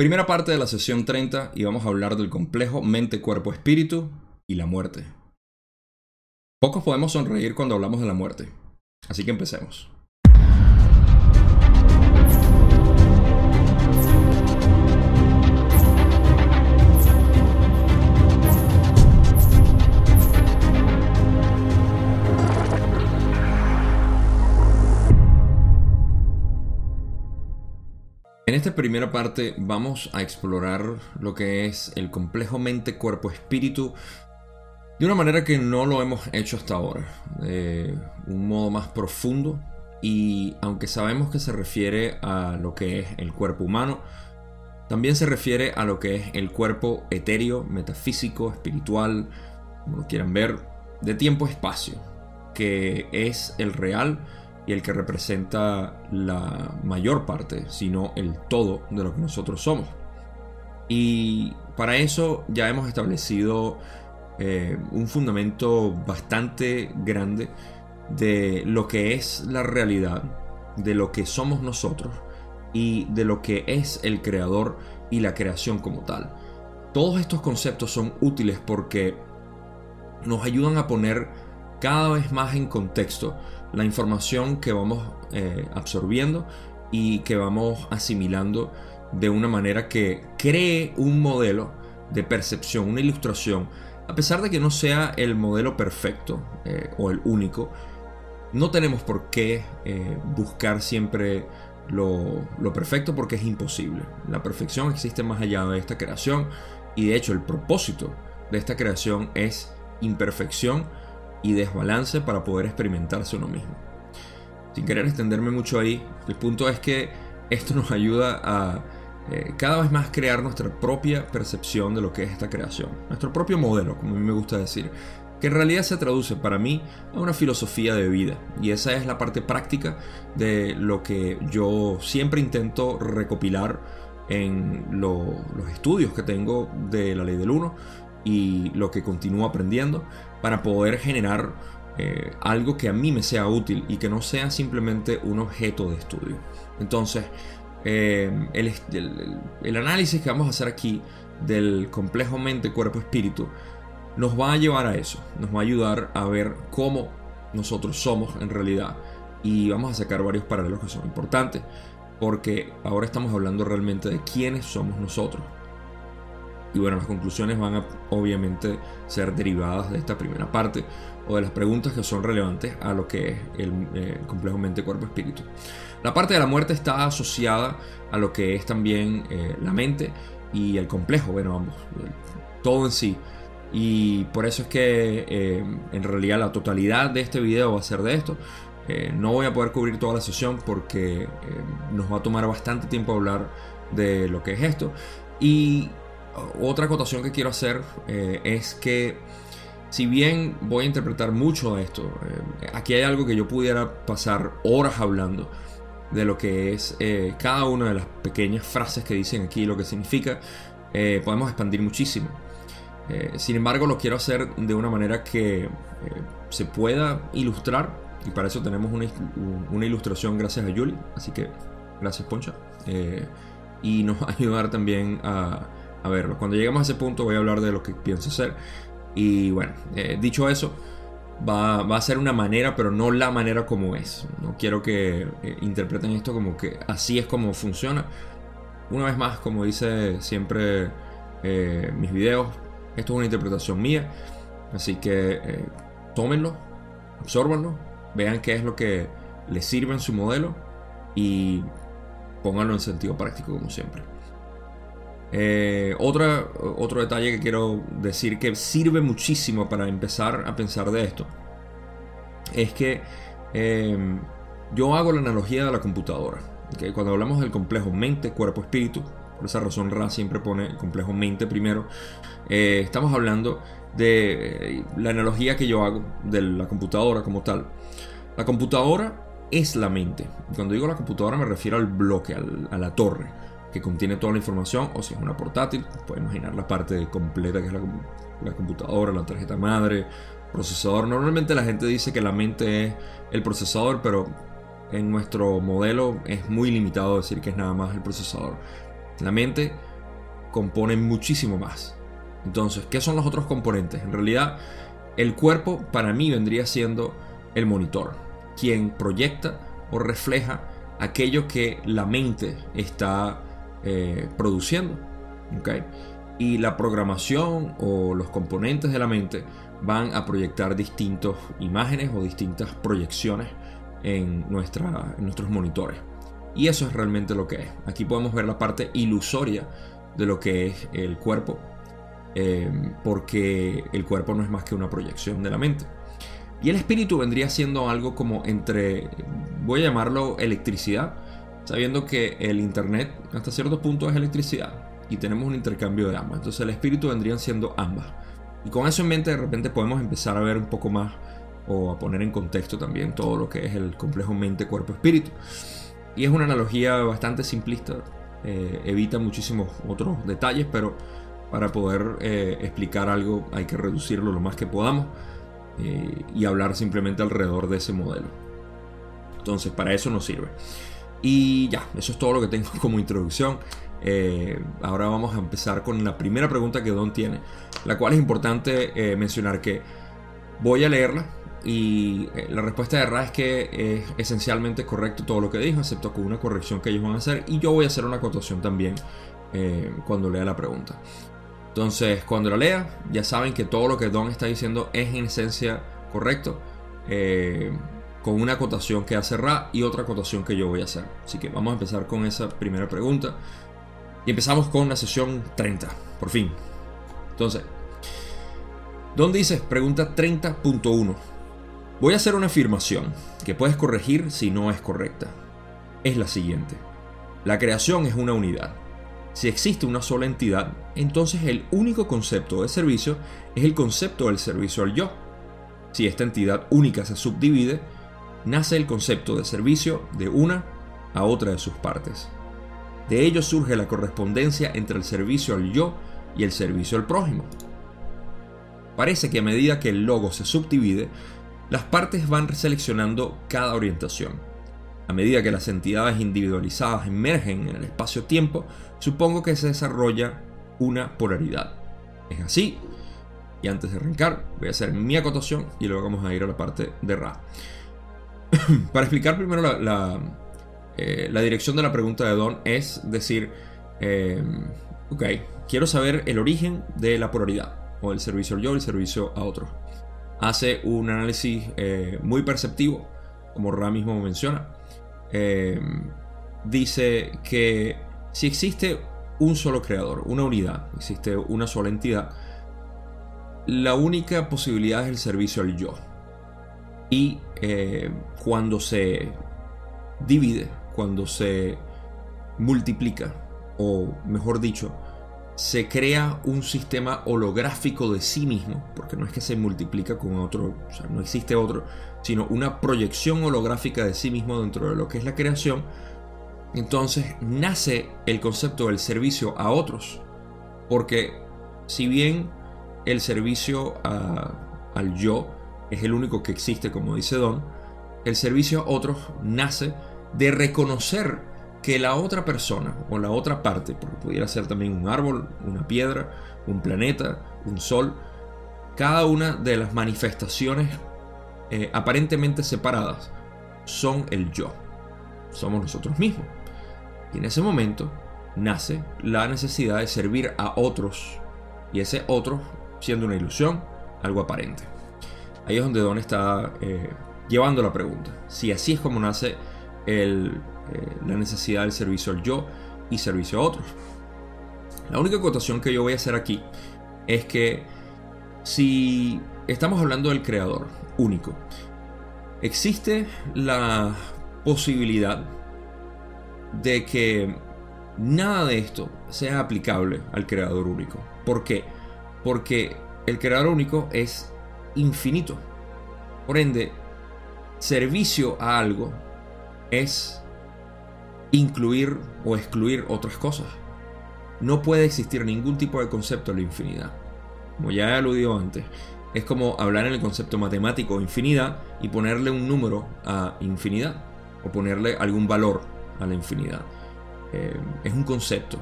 Primera parte de la sesión 30 y vamos a hablar del complejo mente-cuerpo-espíritu y la muerte. Pocos podemos sonreír cuando hablamos de la muerte, así que empecemos. Esta primera parte vamos a explorar lo que es el complejo mente-cuerpo-espíritu de una manera que no lo hemos hecho hasta ahora, de un modo más profundo. Y aunque sabemos que se refiere a lo que es el cuerpo humano, también se refiere a lo que es el cuerpo etéreo, metafísico, espiritual, como lo quieran ver, de tiempo-espacio, que es el real y el que representa la mayor parte, sino el todo de lo que nosotros somos. Y para eso ya hemos establecido eh, un fundamento bastante grande de lo que es la realidad, de lo que somos nosotros y de lo que es el creador y la creación como tal. Todos estos conceptos son útiles porque nos ayudan a poner cada vez más en contexto la información que vamos eh, absorbiendo y que vamos asimilando de una manera que cree un modelo de percepción, una ilustración, a pesar de que no sea el modelo perfecto eh, o el único, no tenemos por qué eh, buscar siempre lo, lo perfecto porque es imposible. La perfección existe más allá de esta creación y de hecho el propósito de esta creación es imperfección y desbalance para poder experimentarse uno mismo. Sin querer extenderme mucho ahí, el punto es que esto nos ayuda a eh, cada vez más crear nuestra propia percepción de lo que es esta creación, nuestro propio modelo, como a mí me gusta decir, que en realidad se traduce para mí a una filosofía de vida. Y esa es la parte práctica de lo que yo siempre intento recopilar en los estudios que tengo de la ley del 1 y lo que continúo aprendiendo para poder generar eh, algo que a mí me sea útil y que no sea simplemente un objeto de estudio. Entonces, eh, el, análisis que vamos a hacer aquí del complejo mente, cuerpo, espíritu nos va a llevar a eso, nos va a ayudar a ver cómo nosotros somos en realidad. Y vamos a sacar varios paralelos que son importantes porque ahora estamos hablando realmente de quiénes somos nosotros y bueno, las conclusiones van a obviamente ser derivadas de esta primera parte o de las preguntas que son relevantes a lo que es el, eh, complejo mente-cuerpo-espíritu. La parte de la muerte está asociada a lo que es también eh, la mente y el complejo, bueno, vamos, todo en sí. Y por eso es que eh, en realidad la totalidad de este video va a ser de esto. no voy a poder cubrir toda la sesión porque nos va a tomar bastante tiempo hablar de lo que es esto. Y otra acotación que quiero hacer eh, es que si bien voy a interpretar mucho esto, eh, aquí hay algo que yo pudiera pasar horas hablando de lo que es eh, cada una de las pequeñas frases que dicen aquí, lo que significa, podemos expandir muchísimo. sin embargo, lo quiero hacer de una manera que se pueda ilustrar y para eso tenemos una, una, ilustración gracias a Julie, así que gracias Poncha. y nos va a ayudar también a a verlo. Cuando lleguemos a ese punto voy a hablar de lo que pienso hacer. Y bueno, eh, dicho eso, va, a ser una manera, pero no la manera como es. No quiero que eh, interpreten esto como que así es como funciona. Una vez más, como dice siempre eh, mis videos, esto es una interpretación mía. Así que tómenlo, absorbanlo, vean qué es lo que les sirve en su modelo y pónganlo en sentido práctico como siempre. Eh, otra, otro detalle que quiero decir que sirve muchísimo para empezar a pensar de esto es que em, yo hago la analogía de la computadora. Cuando hablamos del complejo mente, cuerpo, espíritu, por esa razón Ra siempre pone el complejo mente primero, eh, estamos hablando de eh, la analogía que yo hago de la computadora como tal. La computadora es la mente. Cuando digo la computadora me refiero al bloque, a la torre que contiene toda la información, o si es una portátil, puedes imaginar la parte completa que es la, computadora, la tarjeta madre, procesador. Normalmente la gente dice que la mente es el procesador, pero en nuestro modelo es muy limitado decir que es nada más el procesador. La mente componen muchísimo más. Entonces, ¿qué son los otros componentes? En realidad, el cuerpo para mí vendría siendo el monitor, quien proyecta o refleja aquello que la mente está eh, produciendo. Y la programación o los componentes de la mente van a proyectar distintas imágenes o distintas proyecciones en, nuestros monitores. Y eso es realmente lo que es. Aquí podemos ver la parte ilusoria de lo que es el cuerpo, eh, porque el cuerpo no es más que una proyección de la mente. Y el espíritu vendría siendo algo como entre, voy a llamarlo electricidad, sabiendo que el Internet hasta cierto punto es electricidad y tenemos un intercambio de ambas. Entonces el espíritu vendrían siendo ambas. Y con eso en mente de repente podemos empezar a ver un poco más o a poner en contexto también todo lo que es el complejo mente-cuerpo-espíritu. Y es una analogía bastante simplista, eh, evita muchísimos otros detalles, pero para poder eh, explicar algo hay que reducirlo lo más que podamos eh, y hablar simplemente alrededor de ese modelo. Entonces, para eso nos sirve. Y ya, eso es todo lo que tengo como introducción. ahora vamos a empezar con la primera pregunta que Don tiene, la cual es importante mencionar que voy a leerla y eh, la respuesta de Ra es que es esencialmente correcto todo lo que dijo, excepto con una corrección que ellos van a hacer. Y yo voy a hacer una acotación también eh, cuando lea la pregunta. Entonces, cuando la lea, ya saben que todo lo que Don está diciendo es en esencia correcto. Eh, con una acotación que hace Ra y otra acotación que yo voy a hacer. Así que vamos a empezar con esa primera pregunta. Y empezamos con la sesión 30, por fin. Entonces, Don dice, pregunta 30.1. Voy a hacer una afirmación que puedes corregir si no es correcta. Es la siguiente. La creación es una unidad. Si existe una sola entidad, entonces el único concepto de servicio es el concepto del servicio al yo. Si esta entidad única se subdivide, nace el concepto de servicio de una a otra de sus partes. De ello surge la correspondencia entre el servicio al yo y el servicio al prójimo. Parece que a medida que el logo se subdivide, las partes van seleccionando cada orientación. A medida que las entidades individualizadas emergen en el espacio-tiempo, supongo que se desarrolla una polaridad. Es así. Y antes de arrancar, voy a hacer mi acotación y luego vamos a ir a la parte de Ra. Para explicar primero la, eh, la, dirección de la pregunta de Don, es decir, eh, ok, quiero saber el origen de la polaridad, o el servicio al yo el servicio a otro hace un análisis eh, muy perceptivo, como Ra mismo menciona. Dice que si existe un solo creador, una unidad, existe una sola entidad, la única posibilidad es el servicio al yo. Y eh, cuando se divide, cuando se multiplica, o mejor dicho, se crea un sistema holográfico de sí mismo, porque no es que se multiplica con otro, no existe otro, sino una proyección holográfica de sí mismo dentro de lo que es la creación, entonces nace el concepto del servicio a otros, porque si bien el servicio al yo es el único que existe, como dice Don, el servicio a otros nace de reconocer que la otra persona o la otra parte, porque pudiera ser también un árbol, una piedra, un planeta, un sol, cada una de las manifestaciones eh, aparentemente separadas son el yo, somos nosotros mismos. Y en ese momento nace la necesidad de servir a otros, y ese otro siendo una ilusión, algo aparente. Ahí es donde Don está eh, llevando la pregunta. Si así es como nace eh, la necesidad del servicio al yo y servicio a otros. La única acotación que yo voy a hacer aquí es que si estamos hablando del creador único, existe la posibilidad de que nada de esto sea aplicable al creador único. ¿Por qué? Porque el creador único es infinito. Por ende, servicio a algo es incluir o excluir otras cosas. No puede existir ningún tipo de concepto de la infinidad. Como ya he aludido antes, es como hablar en el concepto matemático infinidad y ponerle un número a infinidad o ponerle algún valor a la infinidad. Eh, es un concepto.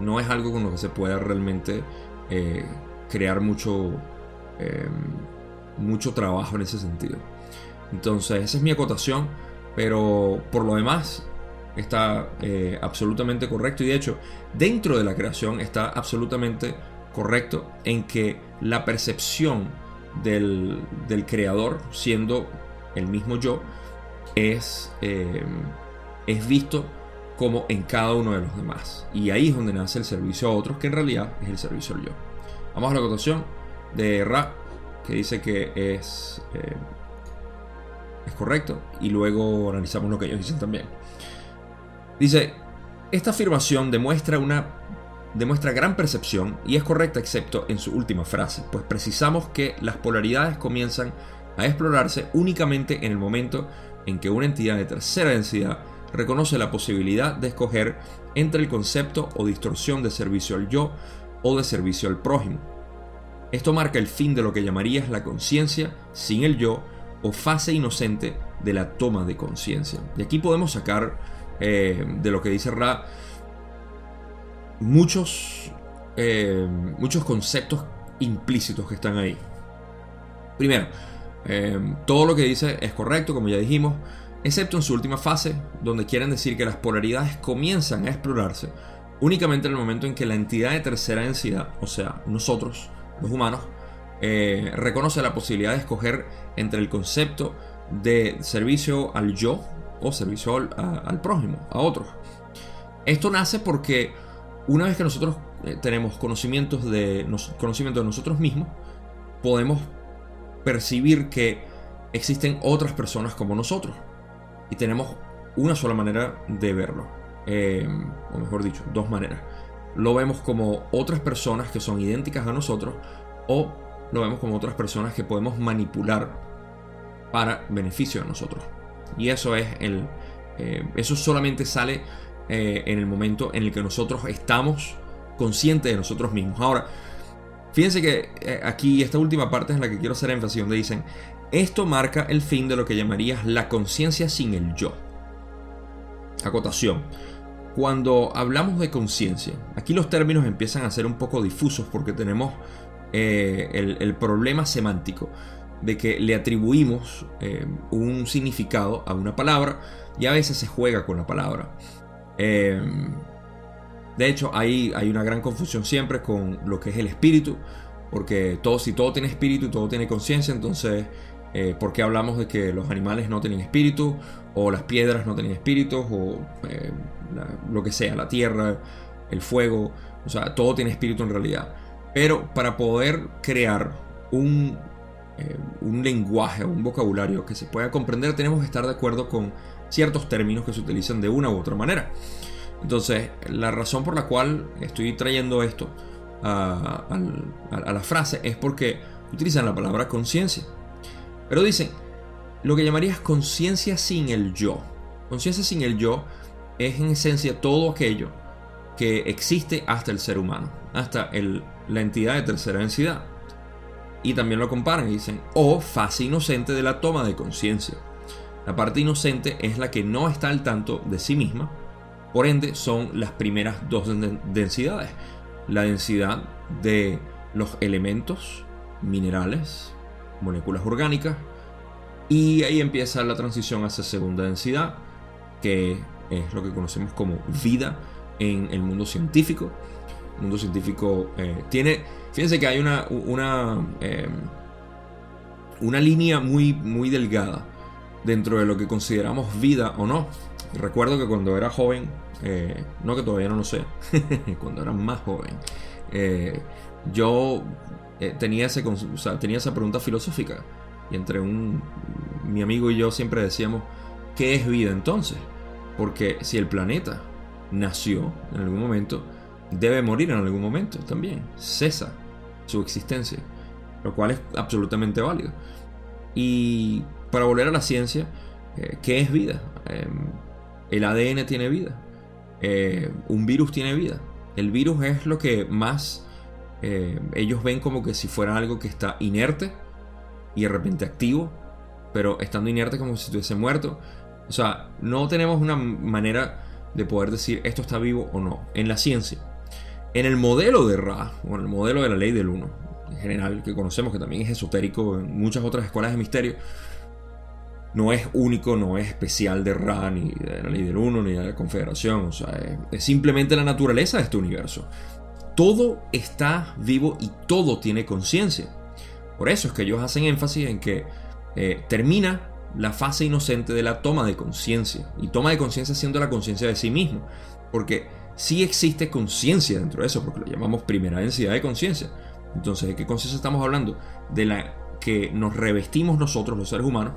no es algo con lo que se pueda realmente eh, crear mucho, eh, mucho trabajo en ese sentido. Entonces, esa es mi acotación, pero por lo demás está eh, absolutamente correcto y de hecho, dentro de la creación está absolutamente correcto en que la percepción del, creador, siendo el mismo yo, es, es visto como en cada uno de los demás. Y ahí es donde nace el servicio a otros, que en realidad es el servicio al yo. Vamos a la acotación de Ra, que dice que es, eh, es correcto, y luego analizamos lo que ellos dicen también. Dice, esta afirmación demuestra una demuestra gran percepción y es correcta excepto en su última frase, pues precisamos que las polaridades comienzan a explorarse únicamente en el momento en que una entidad de tercera densidad reconoce la posibilidad de escoger entre el concepto o distorsión de servicio al yo o de servicio al prójimo. Esto marca el fin de lo que llamarías la conciencia sin el yo o fase inocente de la toma de conciencia. Y aquí podemos sacar eh, de lo que dice Ra muchos, eh, muchos conceptos implícitos que están ahí. Primero, eh, todo lo que dice es correcto, como ya dijimos excepto en su última fase, donde quieren decir que las polaridades comienzan a explorarse únicamente en el momento en que la entidad de tercera densidad, o sea, nosotros, los humanos, eh, reconoce la posibilidad de escoger entre el concepto de servicio al yo o servicio al, prójimo, a otros. Esto nace porque una vez que nosotros eh, tenemos conocimientos de, conocimiento de nosotros mismos, podemos percibir que existen otras personas como nosotros y tenemos una sola manera de verlo, eh, o mejor dicho, dos maneras. Lo vemos como otras personas que son idénticas a nosotros o lo vemos como otras personas que podemos manipular para beneficio de nosotros. Y eso es el, eh, eso solamente sale eh, en el momento en el que nosotros estamos conscientes de nosotros mismos. Ahora, fíjense que aquí esta última parte es la que quiero hacer énfasis, donde dicen esto marca el fin de lo que llamarías la conciencia sin el yo. Acotación. Cuando hablamos de conciencia, aquí los términos empiezan a ser un poco difusos porque tenemos eh, el, problema semántico de que le atribuimos eh, un significado a una palabra y a veces se juega con la palabra. Eh, de hecho, hay, hay una gran confusión siempre con lo que es el espíritu, porque todo, si todo tiene espíritu y todo tiene conciencia, entonces por qué hablamos de que los animales no tienen espíritu, o las piedras no tienen espíritu, o lo que sea, la tierra, el fuego, o sea, todo tiene espíritu en realidad. Pero para poder crear un, eh, un lenguaje, un vocabulario que se pueda comprender, tenemos que estar de acuerdo con ciertos términos que se utilizan de una u otra manera. Entonces, la razón por la cual estoy trayendo esto a, a la frase es porque utilizan la palabra conciencia. Pero dicen, lo que llamarías conciencia sin el yo. Conciencia sin el yo es en esencia todo aquello que existe hasta el ser humano, hasta la entidad de tercera densidad. Y también lo comparan y dicen, o fase inocente de la toma de conciencia. La parte inocente es la que no está al tanto de sí misma, por ende son las primeras dos densidades. La densidad de los elementos, minerales, moléculas orgánicas. Y ahí empieza la transición hacia segunda densidad, que es lo que conocemos como vida en el mundo científico. El mundo científico eh, tiene, fíjense que hay una, em, una línea muy, muy delgada dentro de lo que consideramos vida o no. Recuerdo que cuando era joven, eh, no que todavía no lo sé, cuando era más joven, eh, yo tenía, ese, tenía esa pregunta filosófica. Y entre un, mi amigo y yo siempre decíamos, ¿qué es vida entonces? Porque si el planeta nació en algún momento, debe morir en algún momento también. Cesa su existencia. Lo cual es absolutamente válido. Y para volver a la ciencia, eh, ¿qué es vida? Em, el ADN tiene vida. Eh, un virus tiene vida. El virus es lo que más eh, ellos ven como que si fuera algo que está inerte y de repente activo, pero estando inerte como si estuviese muerto. O sea, no tenemos una manera de poder decir esto está vivo o no en la ciencia. En el modelo de Ra, o en el modelo de la ley del uno, en general, que conocemos que también es esotérico en muchas otras escuelas de misterio, no es único, no es especial de Ra, ni de la ley del uno, ni de la confederación, o sea, es, simplemente la naturaleza de este universo. Todo está vivo y todo tiene conciencia. Por eso es que ellos hacen énfasis en que eh, termina la fase inocente de la toma de conciencia. Y toma de conciencia siendo la conciencia de sí mismo. Porque sí existe conciencia dentro de eso, porque lo llamamos primera densidad de conciencia. Entonces, ¿de qué conciencia estamos hablando? De la que nos revestimos nosotros, los seres humanos,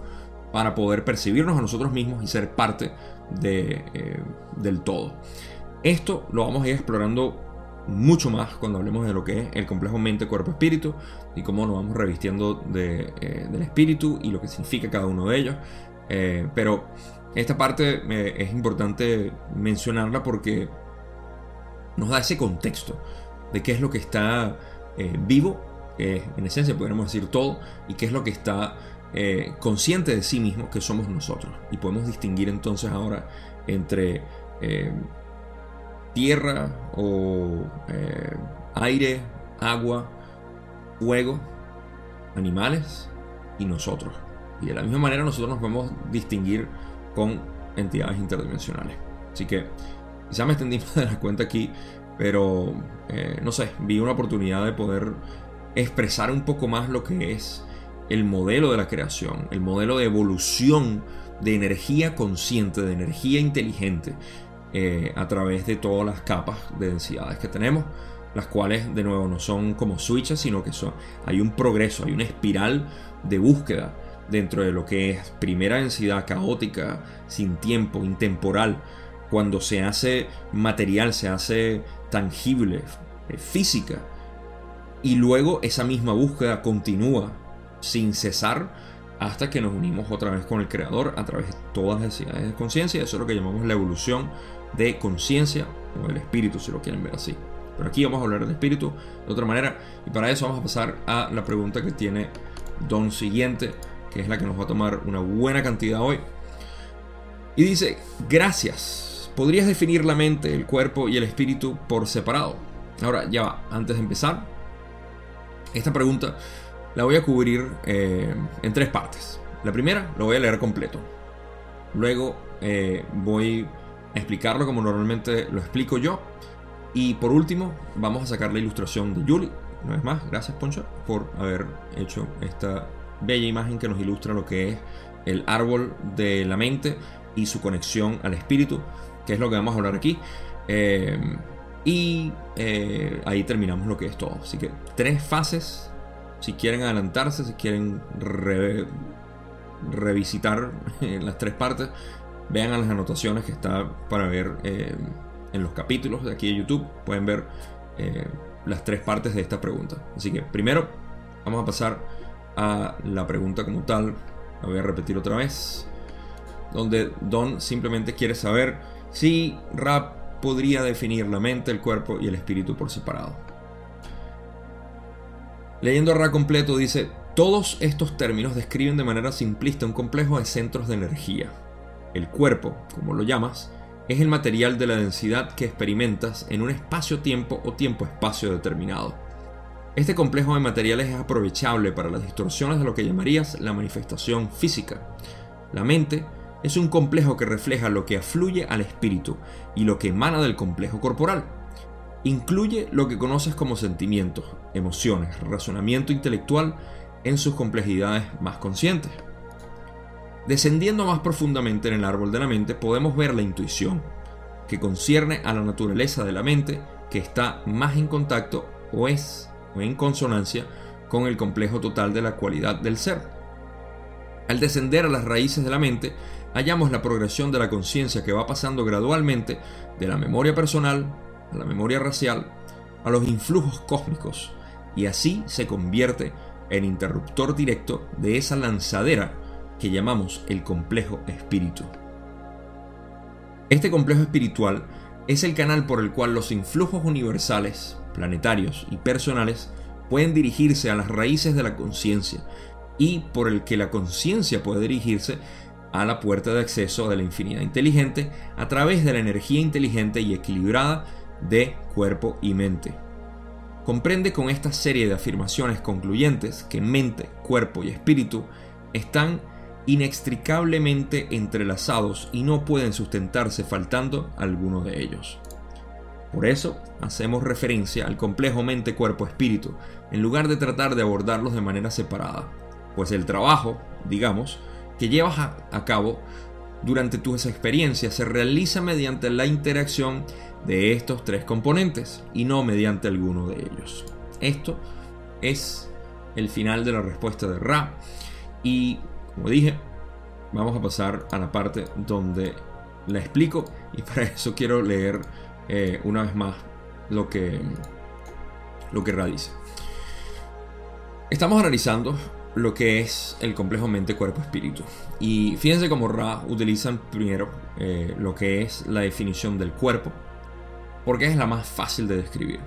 para poder percibirnos a nosotros mismos y ser parte de, eh, del todo. Esto lo vamos a ir explorando mucho más cuando hablemos de lo que es el complejo mente, cuerpo, espíritu y cómo nos vamos revistiendo eh, del espíritu y lo que significa cada uno de ellos. Eh, pero esta parte es importante mencionarla porque nos da ese contexto de qué es lo que está vivo, en esencia podríamos decir todo, y qué es lo que está eh, consciente de sí mismo que somos nosotros. Y podemos distinguir entonces ahora entre eh, tierra o eh, aire, agua, fuego, animales y nosotros. Y de la misma manera nosotros nos podemos distinguir con entidades interdimensionales. Así que quizá me extendí más de la cuenta aquí, pero no sé, vi una oportunidad de poder expresar un poco más lo que es el modelo de la creación, el modelo de evolución de energía consciente, de energía inteligente, eh, a través de todas las capas de densidades que tenemos, las cuales de nuevo no son como switches, sino que son, hay un progreso, hay una espiral de búsqueda dentro de lo que es primera densidad caótica, sin tiempo, intemporal, cuando se hace material, se hace tangible, eh, física, y luego esa misma búsqueda continúa sin cesar hasta que nos unimos otra vez con el creador a través de todas las necesidades de conciencia. Eso es lo que llamamos la evolución de conciencia o del espíritu, si lo quieren ver así. Pero aquí vamos a hablar del espíritu de otra manera y para eso vamos a pasar a la pregunta que tiene Don Siguiente, que es la que nos va a tomar una buena cantidad hoy. Y dice, gracias. ¿Podrías definir la mente, el cuerpo y el espíritu por separado? Ahora, ya va, antes de empezar, esta pregunta la voy a cubrir eh, en tres partes. La primera lo voy a leer completo. Luego eh, voy explicarlo como normalmente lo explico yo. Y por último, vamos a sacar la ilustración de Julie. Una vez más, gracias Poncha por haber hecho esta bella imagen que nos ilustra lo que es el árbol de la mente y su conexión al espíritu, que es lo que vamos a hablar aquí. Eh, y ahí terminamos lo que es todo. Así que tres fases si quieren adelantarse, si quieren revisitar las tres partes, vean las anotaciones que está para ver eh, en los capítulos de aquí de YouTube. Pueden ver eh, las tres partes de esta pregunta. Así que primero vamos a pasar a la pregunta como tal. La voy a repetir otra vez. Donde Don simplemente quiere saber si Rap podría definir la mente, el cuerpo y el espíritu por separado. Leyendo Ra completo dice, todos estos términos describen de manera simplista un complejo de centros de energía. El cuerpo, como lo llamas, es el material de la densidad que experimentas en un espacio-tiempo o tiempo-espacio determinado. Este complejo de materiales es aprovechable para las distorsiones de lo que llamarías la manifestación física. La mente es un complejo que refleja lo que afluye al espíritu y lo que emana del complejo corporal. Incluye lo que conoces como sentimientos, emociones, razonamiento intelectual en sus complejidades más conscientes. Descendiendo más profundamente en el árbol de la mente podemos ver la intuición, que concierne a la naturaleza de la mente que está más en contacto o es o en consonancia con el complejo total de la cualidad del ser. Al descender a las raíces de la mente, hallamos la progresión de la conciencia que va pasando gradualmente de la memoria personal a la memoria racial, a los influjos cósmicos, y así se convierte en interruptor directo de esa lanzadera que llamamos el complejo espíritu. Este complejo espiritual es el canal por el cual los influjos universales, planetarios y personales pueden dirigirse a las raíces de la conciencia y por el que la conciencia puede dirigirse a la puerta de acceso de la infinidad inteligente a través de la energía inteligente y equilibrada de cuerpo y mente. Comprende con esta serie de afirmaciones concluyentes que mente, cuerpo y espíritu están inextricablemente entrelazados y no pueden sustentarse faltando alguno de ellos. Por eso hacemos referencia al complejo mente, cuerpo, espíritu, en lugar de tratar de abordarlos de manera separada, pues el trabajo, digamos, que llevas a, cabo durante tus experiencias se realiza mediante la interacción de estos tres componentes y no mediante alguno de ellos. Esto es el final de la respuesta de Ra y como dije, vamos a pasar a la parte donde la explico y para eso quiero leer eh, una vez más lo que, lo que dice. Estamos analizando lo que es el complejo mente, cuerpo, espíritu. Y fíjense cómo Ra utilizan primero eh, lo que es la definición del cuerpo, porque es la más fácil de describir.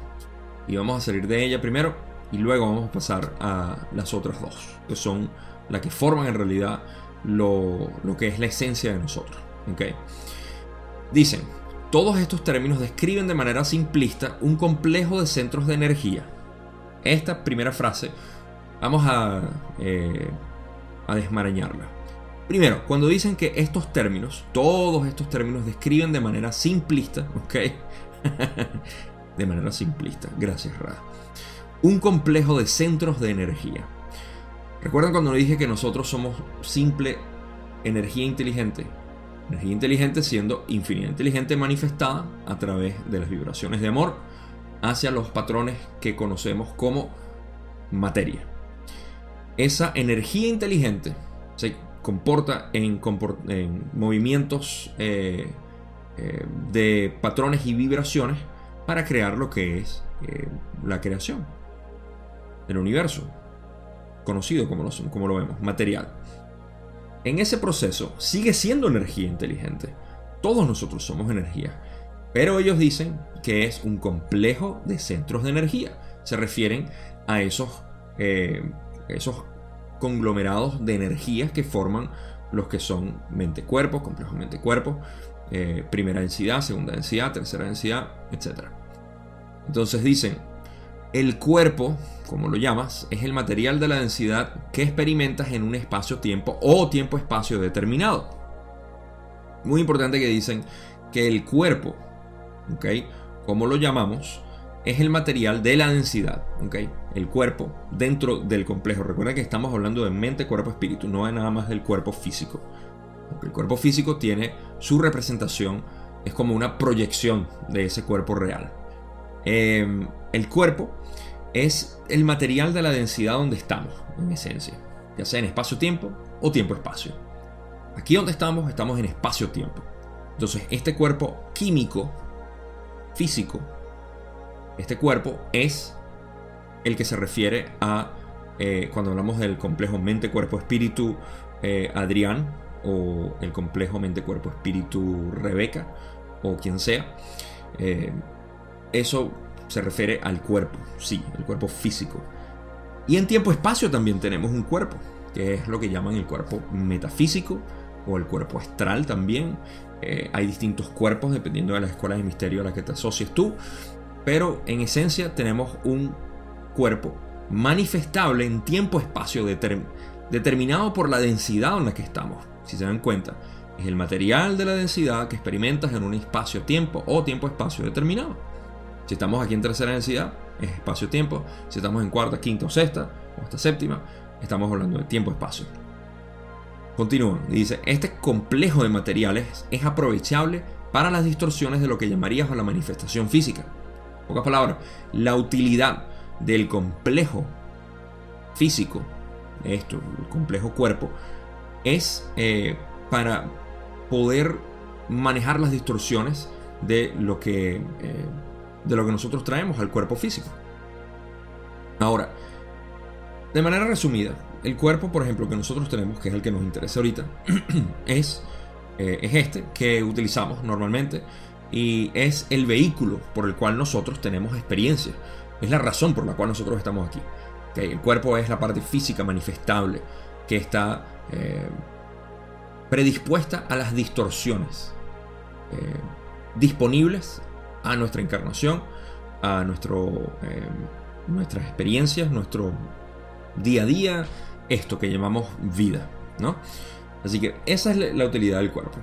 Y vamos a salir de ella primero y luego vamos a pasar a las otras dos, que son las que forman en realidad lo, que es la esencia de nosotros. ¿okay? Dicen, todos estos términos describen de manera simplista un complejo de centros de energía. Esta primera frase vamos a, eh, a desmarañarla. Primero, cuando dicen que estos términos, todos estos términos describen de manera simplista, ¿ok? de manera simplista, gracias Ra. Un complejo de centros de energía. ¿Recuerdan cuando dije que nosotros somos simple energía inteligente? Energía inteligente siendo infinidad inteligente manifestada a través de las vibraciones de amor hacia los patrones que conocemos como materia. Esa energía inteligente se comporta en, movimientos eh, eh, de patrones y vibraciones para crear lo que es eh, la creación del universo, conocido como lo, como lo vemos, material. En ese proceso sigue siendo energía inteligente. Todos nosotros somos energía. Pero ellos dicen que es un complejo de centros de energía. Se refieren a esos, eh, esos conglomerados de energías que forman los que son mente-cuerpo, complejo mente-cuerpo, eh, primera densidad, segunda densidad, tercera densidad, etc. Entonces dicen, el cuerpo como lo llamas, es el material de la densidad que experimentas en un espacio-tiempo o tiempo-espacio determinado. Muy importante que dicen que el cuerpo, ¿ok? Como lo llamamos, es el material de la densidad, ¿ok? El cuerpo dentro del complejo. Recuerda que estamos hablando de mente, cuerpo, espíritu, no es nada más del cuerpo físico. el cuerpo físico tiene su representación, es como una proyección de ese cuerpo real. Em, el cuerpo es el material de la densidad donde estamos, en esencia, ya sea en espacio-tiempo o tiempo-espacio. Aquí donde estamos, estamos en espacio-tiempo. Entonces, este cuerpo químico, físico, este cuerpo es el que se refiere a, eh, cuando hablamos del complejo mente-cuerpo-espíritu eh, Adrián, o el complejo mente-cuerpo-espíritu Rebeca, o quien sea. Eh, eso se refiere al cuerpo, sí, el cuerpo físico. Y en tiempo-espacio también tenemos un cuerpo, que es lo que llaman el cuerpo metafísico o el cuerpo astral también. Eh, hay distintos cuerpos dependiendo de las escuelas de misterio a las que te asocies tú, pero en esencia tenemos un cuerpo manifestable en tiempo-espacio determinado por la densidad en la que estamos. Si se dan cuenta, es el material de la densidad que experimentas en un espacio-tiempo o tiempo-espacio determinado. Si estamos aquí en tercera densidad, es espacio-tiempo. Si estamos en cuarta, quinta o sexta, o hasta séptima, estamos hablando de tiempo-espacio. Continúa, dice, este complejo de materiales es aprovechable para las distorsiones de lo que llamarías la manifestación física. En pocas palabras, la utilidad del complejo físico, esto, el complejo cuerpo, es eh, para poder manejar las distorsiones de lo que eh, de lo que nosotros traemos al cuerpo físico. Ahora, de manera resumida, el cuerpo, por ejemplo, que nosotros tenemos, que es el que nos interesa ahorita, es, eh, es este que utilizamos normalmente y es el vehículo por el cual nosotros tenemos experiencia. Es la razón por la cual nosotros estamos aquí. El cuerpo es la parte física manifestable que está eh, predispuesta a las distorsiones eh, disponibles a nuestra encarnación, a nuestro, eh, nuestras experiencias, nuestro día a día, esto que llamamos vida, ¿no? Así que esa es la utilidad del cuerpo.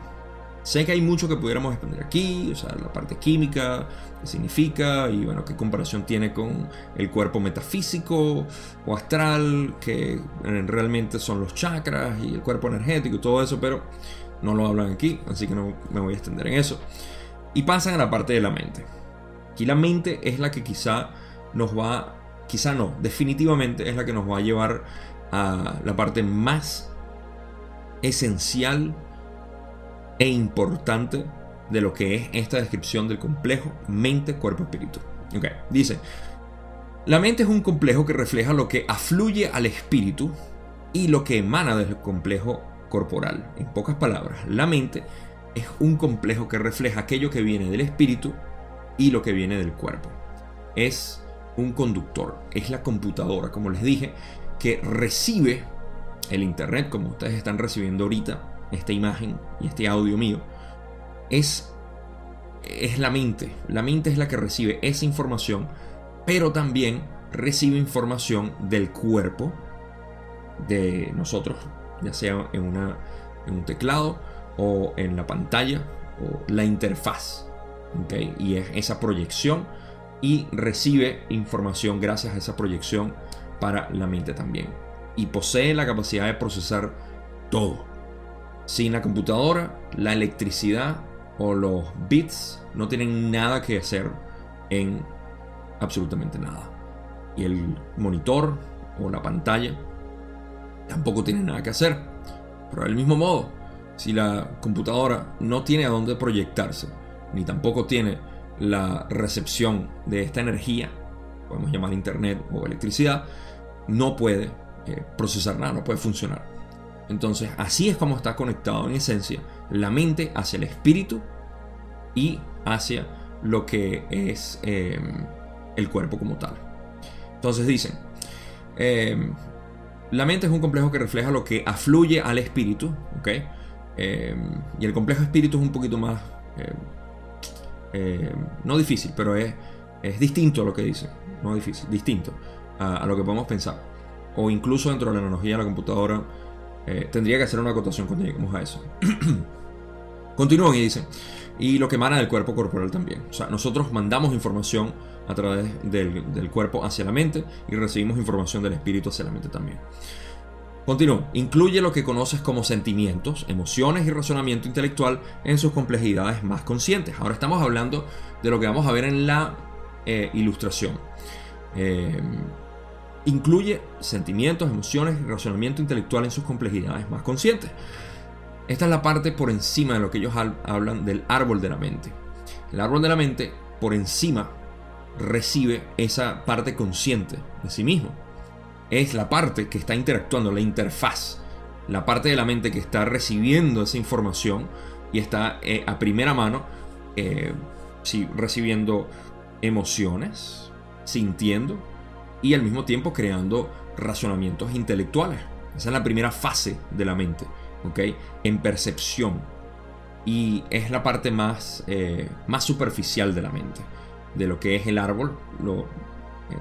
Sé que hay mucho que pudiéramos expandir aquí, o sea, la parte química, qué significa y bueno, qué comparación tiene con el cuerpo metafísico o astral, que realmente son los chakras y el cuerpo energético y todo eso, pero no lo hablan aquí, así que no me voy a extender en eso. Y pasan a la parte de la mente. Aquí la mente es la que quizá nos va, quizá no, definitivamente es la que nos va a llevar a la parte más esencial e importante de lo que es esta descripción del complejo mente, cuerpo, espíritu. Ok, dice, la mente es un complejo que refleja lo que afluye al espíritu y lo que emana del complejo corporal. En pocas palabras, la mente es un complejo que refleja aquello que viene del espíritu y lo que viene del cuerpo. Es un conductor, es la computadora, como les dije, que recibe el internet, como ustedes están recibiendo ahorita, esta imagen y este audio mío, es, es la mente. La mente es la que recibe esa información, pero también recibe información del cuerpo de nosotros, ya sea en, una, en un teclado o en la pantalla o la interfaz. Y es esa proyección y recibe información gracias a esa proyección para la mente también. Y posee la capacidad de procesar todo. Sin la computadora, la electricidad o los bits no tienen nada que hacer en absolutamente nada. Y el monitor o la pantalla tampoco tiene nada que hacer. Pero del mismo modo, si la computadora no tiene a dónde proyectarse, ni tampoco tiene la recepción de esta energía, podemos llamar internet o electricidad, no puede eh, procesar nada, no puede funcionar. Entonces, así es como está conectado en esencia la mente hacia el espíritu y hacia lo que es em, el cuerpo como tal. Entonces dicen, em, la mente es un complejo que refleja lo que afluye al espíritu, ¿ok? Em, y el complejo espíritu es un poquito más, no difícil, pero es, es, distinto a lo que dice, no difícil, distinto a, a lo que podemos pensar. O incluso dentro de la analogía de la computadora, eh, tendría que hacer una acotación cuando lleguemos a eso. Continúan y dicen, y lo que emana del cuerpo corporal también. O sea, nosotros mandamos información a través del, cuerpo hacia la mente y recibimos información del espíritu hacia la mente también. Continúa. Incluye lo que conoces como sentimientos, emociones y razonamiento intelectual en sus complejidades más conscientes. Ahora estamos hablando de lo que vamos a ver en la eh, ilustración. Eh, incluye sentimientos, emociones y razonamiento intelectual en sus complejidades más conscientes. Esta es la parte por encima de lo que ellos hablan del árbol de la mente. El árbol de la mente por encima recibe esa parte consciente de sí mismo. Es la parte que está interactuando, la interfaz, la parte de la mente que está recibiendo esa información y está eh, a primera mano eh, recibiendo emociones, sintiendo, y al mismo tiempo creando razonamientos intelectuales. Esa es la primera fase de la mente, ¿ok? En percepción. Y es la parte más, eh, más superficial de la mente. De lo que es el árbol, lo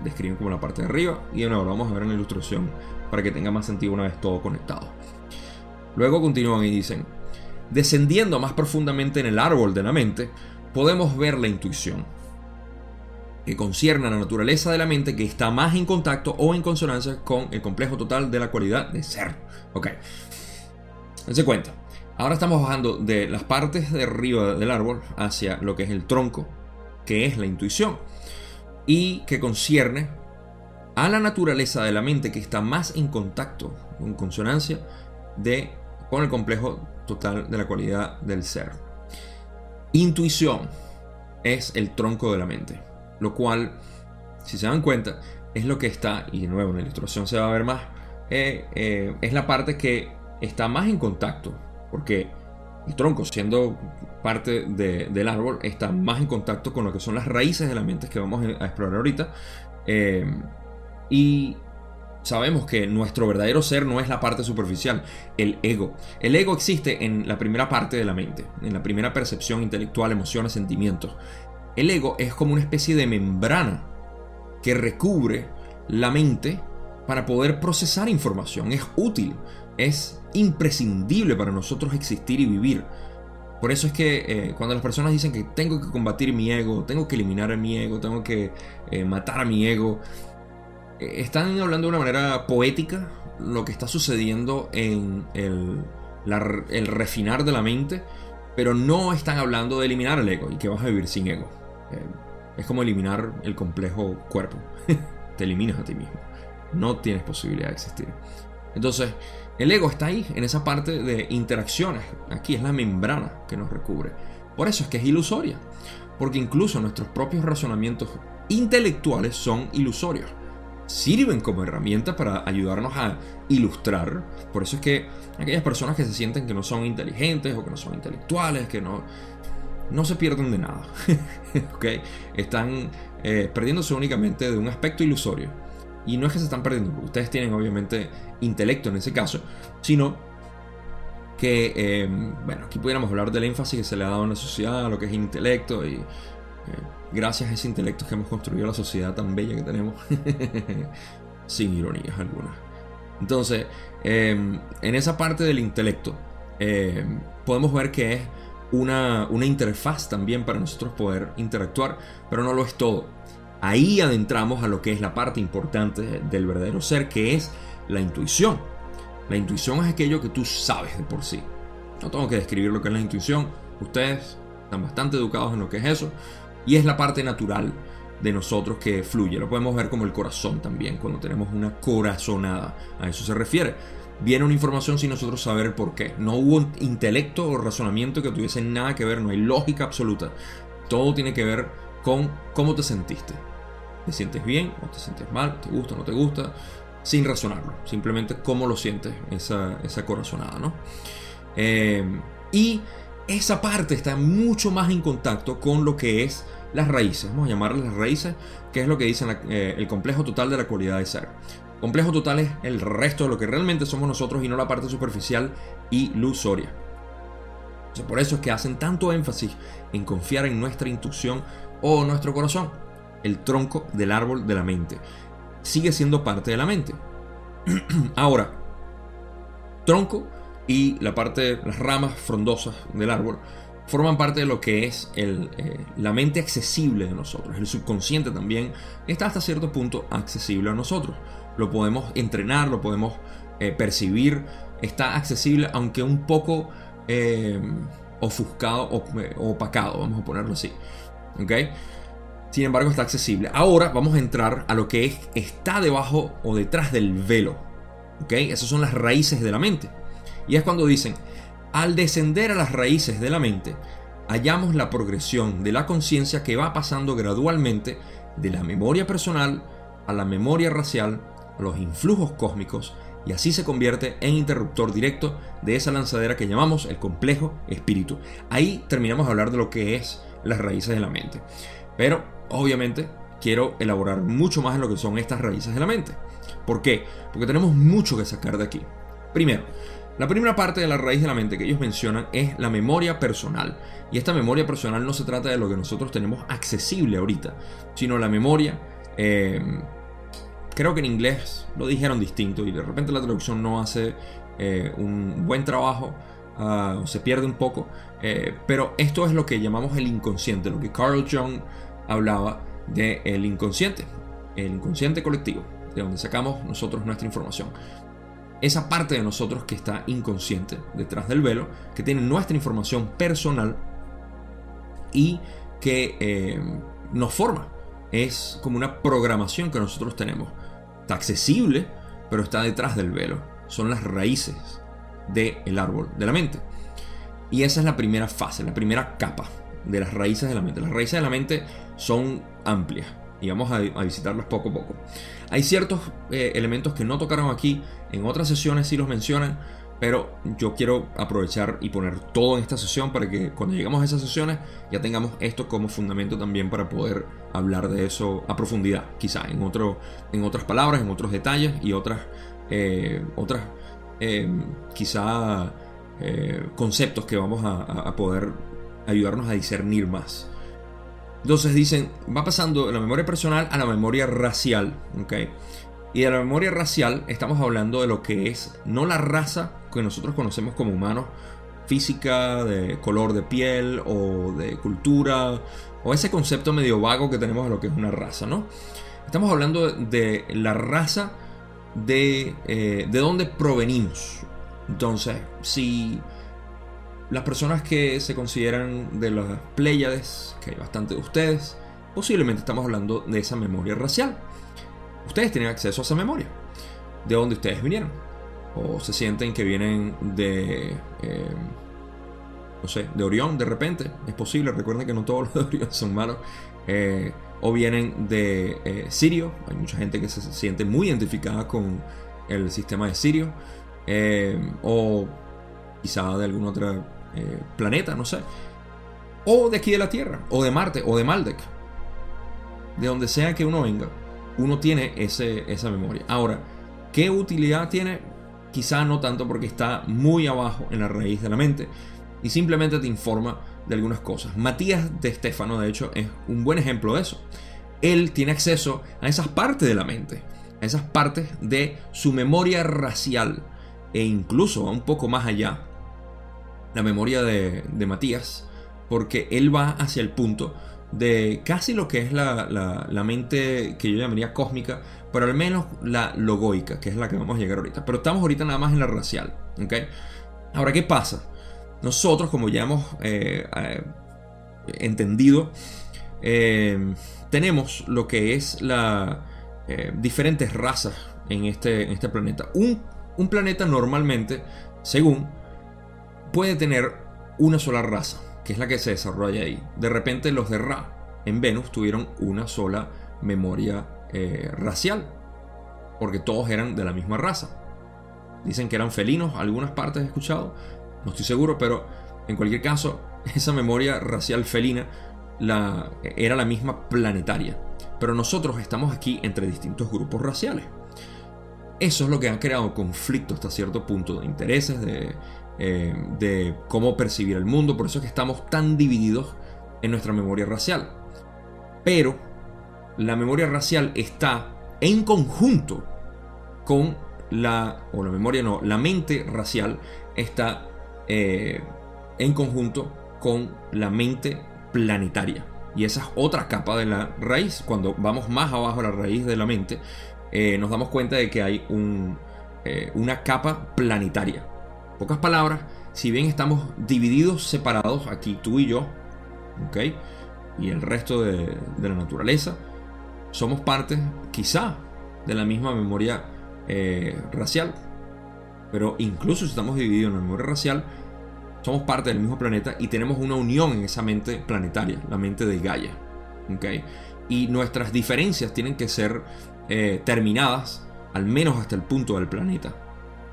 describen como la parte de arriba. Y ahora vamos a ver en la ilustración para que tenga más sentido una vez todo conectado. Luego continúan y dicen, descendiendo más profundamente en el árbol de la mente, podemos ver la intuición que concierne a la naturaleza de la mente que está más en contacto o en consonancia con el complejo total de la cualidad de ser. Ok. Dense cuenta. Ahora estamos bajando de las partes de arriba del árbol hacia lo que es el tronco, que es la intuición, y que concierne a la naturaleza de la mente que está más en contacto, en consonancia de, con el complejo total de la cualidad del ser. Intuición es el tronco de la mente. Lo cual, si se dan cuenta, es lo que está, y de nuevo en la ilustración se va a ver más, eh, eh, es la parte que está más en contacto, porque el tronco, siendo parte del árbol, está más en contacto con lo que son las raíces de la mente que vamos a explorar ahorita. Eh, y sabemos que nuestro verdadero ser no es la parte superficial, el ego. El ego existe en la primera parte de la mente, en la primera percepción intelectual, emociones, sentimientos. el ego es como una especie de membrana que recubre la mente para poder procesar información. Es útil, es imprescindible para nosotros existir y vivir. Por eso es que eh, cuando las personas dicen que tengo que combatir mi ego, tengo que eliminar mi ego, tengo que eh, matar a mi ego, eh, están hablando de una manera poética lo que está sucediendo en el, el, refinar de la mente, pero no están hablando de eliminar el ego y que vas a vivir sin ego. es como eliminar el complejo cuerpo. Te eliminas a ti mismo. No tienes posibilidad de existir. Entonces, el ego está ahí, en esa parte de interacciones. Aquí es la membrana que nos recubre. Por eso es que es ilusoria. Porque incluso nuestros propios razonamientos intelectuales son ilusorios. Sirven como herramienta para ayudarnos a ilustrar. Por eso es que aquellas personas que se sienten que no son inteligentes o que no son intelectuales, que no, no se pierden de nada. ¿Okay? Están eh, perdiéndose únicamente de un aspecto ilusorio y no es que se están perdiendo, ustedes tienen obviamente intelecto en ese caso, sino que, em, bueno, aquí pudiéramos hablar del énfasis que se le ha dado en la sociedad a lo que es intelecto y eh, gracias a ese intelecto que hemos construido la sociedad tan bella que tenemos, sin ironías algunas. Entonces, em, en esa parte del intelecto, em, podemos ver que es una, una interfaz también para nosotros poder interactuar, pero no lo es todo. Ahí adentramos a lo que es la parte importante del verdadero ser, que es la intuición. La intuición es aquello que tú sabes de por sí. No tengo que describir lo que es la intuición. Ustedes están bastante educados en lo que es eso. Y es la parte natural de nosotros que fluye. Lo podemos ver como el corazón también, cuando tenemos una corazonada. A eso se refiere. Viene una información sin nosotros saber por qué. No hubo intelecto o razonamiento que tuviese nada que ver, no hay lógica absoluta. Todo tiene que ver con cómo te sentiste. ¿Te sientes bien o te sientes mal? ¿Te gusta o no te gusta? Sin razonarlo, simplemente cómo lo sientes, esa, esa corazonada, ¿no? Eh, y esa parte está mucho más en contacto con lo que es las raíces, vamos a llamarlas las raíces, que es lo que dice eh, el complejo total de la cualidad de ser. Complejo total es el resto de lo que realmente somos nosotros y no la parte superficial ilusoria. por eso es que hacen tanto énfasis en confiar en nuestra intuición o nuestro corazón el tronco del árbol de la mente. Sigue siendo parte de la mente. Ahora, tronco y la parte, las ramas frondosas del árbol forman parte de lo que es el, eh, la mente accesible de nosotros. El subconsciente también está hasta cierto punto accesible a nosotros. Lo podemos entrenar, lo podemos eh, percibir, está accesible aunque un poco eh, ofuscado o opacado, vamos a ponerlo así. ¿Ok? Sin embargo, está accesible. Ahora vamos a entrar a lo que es, está debajo o detrás del velo. ¿Ok? Esas son las raíces de la mente. Y es cuando dicen, al descender a las raíces de la mente, hallamos la progresión de la conciencia que va pasando gradualmente de la memoria personal a la memoria racial, a los influjos cósmicos, y así se convierte en interruptor directo de esa lanzadera que llamamos el complejo espíritu. Ahí terminamos de hablar de lo que es las raíces de la mente. Pero obviamente quiero elaborar mucho más en lo que son estas raíces de la mente. ¿Por qué? Porque tenemos mucho que sacar de aquí. Primero, la primera parte de la raíz de la mente que ellos mencionan es la memoria personal. Y esta memoria personal no se trata de lo que nosotros tenemos accesible ahorita, sino la memoria... Eh, creo que en inglés lo dijeron distinto y de repente la traducción no hace eh, un buen trabajo, uh, se pierde un poco, eh, pero esto es lo que llamamos el inconsciente, lo que Carl Jung hablaba del inconsciente, el inconsciente colectivo, de donde sacamos nosotros nuestra información. Esa parte de nosotros que está inconsciente, detrás del velo, que tiene nuestra información personal y que eh, nos forma. Es como una programación que nosotros tenemos. Está accesible, pero está detrás del velo. Son las raíces del árbol de la mente. Y esa es la primera fase, la primera capa de las raíces de la mente. Las raíces de la mente son amplias y vamos a, visitarlas poco a poco. Hay ciertos eh, elementos que no tocaron aquí, en otras sesiones sí los mencionan, pero yo quiero aprovechar y poner todo en esta sesión para que cuando lleguemos a esas sesiones ya tengamos esto como fundamento también para poder hablar de eso a profundidad, quizá en, en otras palabras, en otros detalles y otras, eh, otras eh, quizá conceptos que vamos a poder ayudarnos a discernir más. Entonces dicen, va pasando de la memoria personal a la memoria racial. Y de la memoria racial estamos hablando de lo que es no la raza que nosotros conocemos como humanos, física, de color de piel o de cultura, o ese concepto medio vago que tenemos de lo que es una raza, ¿no? Estamos hablando de la raza de, eh, de dónde provenimos. Entonces, si las personas que se consideran de las Pléyades, que hay bastante de ustedes, posiblemente estamos hablando de esa memoria racial. Ustedes tienen acceso a esa memoria, de dónde ustedes vinieron, o se sienten que vienen de, eh, no sé, de Orión de repente, es posible, recuerden que no todos los de Orión son malos, eh, o vienen de eh, Sirio, hay mucha gente que se siente muy identificada con el sistema de Sirio, o quizá de alguna otra eh, planeta, no sé. O de aquí de la Tierra, o de Marte, o de Maldek. De donde sea que uno venga, uno tiene ese, esa memoria. Ahora, ¿qué utilidad tiene? Quizá no tanto porque está muy abajo en la raíz de la mente y simplemente te informa de algunas cosas. Matías de Estefano, de hecho, es un buen ejemplo de eso. Él tiene acceso a esas partes de la mente, a esas partes de su memoria racial e incluso un poco más allá la memoria de, Matías, porque él va hacia el punto de casi lo que es la, mente que yo llamaría cósmica, pero al menos la logoica, que es la que vamos a llegar ahorita. Pero estamos ahorita nada más en la racial. Ahora, ¿qué pasa? Nosotros, como ya hemos eh, eh, entendido, eh, tenemos lo que es la diferentes razas en este, en este planeta. Un, un planeta normalmente, según puede tener una sola raza, que es la que se desarrolla ahí. De repente los de Ra en Venus tuvieron una sola memoria eh, racial, porque todos eran de la misma raza. Dicen que eran felinos, algunas partes he escuchado, no estoy seguro, pero en cualquier caso, esa memoria racial felina la, era la misma planetaria. Pero nosotros estamos aquí entre distintos grupos raciales. Eso es lo que ha creado conflicto hasta cierto punto de intereses, de, eh, de cómo percibir el mundo. Por eso es que estamos tan divididos en nuestra memoria racial. Pero la memoria racial está en conjunto con la, o la memoria no, la mente racial está eh, en conjunto con la mente planetaria. Y esa es otra capa de la raíz. Cuando vamos más abajo a la raíz de la mente, eh, nos damos cuenta de que hay un, una capa planetaria. Pocas palabras, si bien estamos divididos, separados, aquí tú y yo, ¿ok? Y el resto de, la naturaleza, somos parte, quizá, de la misma memoria eh, racial. Pero incluso si estamos divididos en la memoria racial, somos parte del mismo planeta y tenemos una unión en esa mente planetaria, la mente de Gaia. ¿ok? Y nuestras diferencias tienen que ser eh, terminadas, al menos hasta el punto del planeta.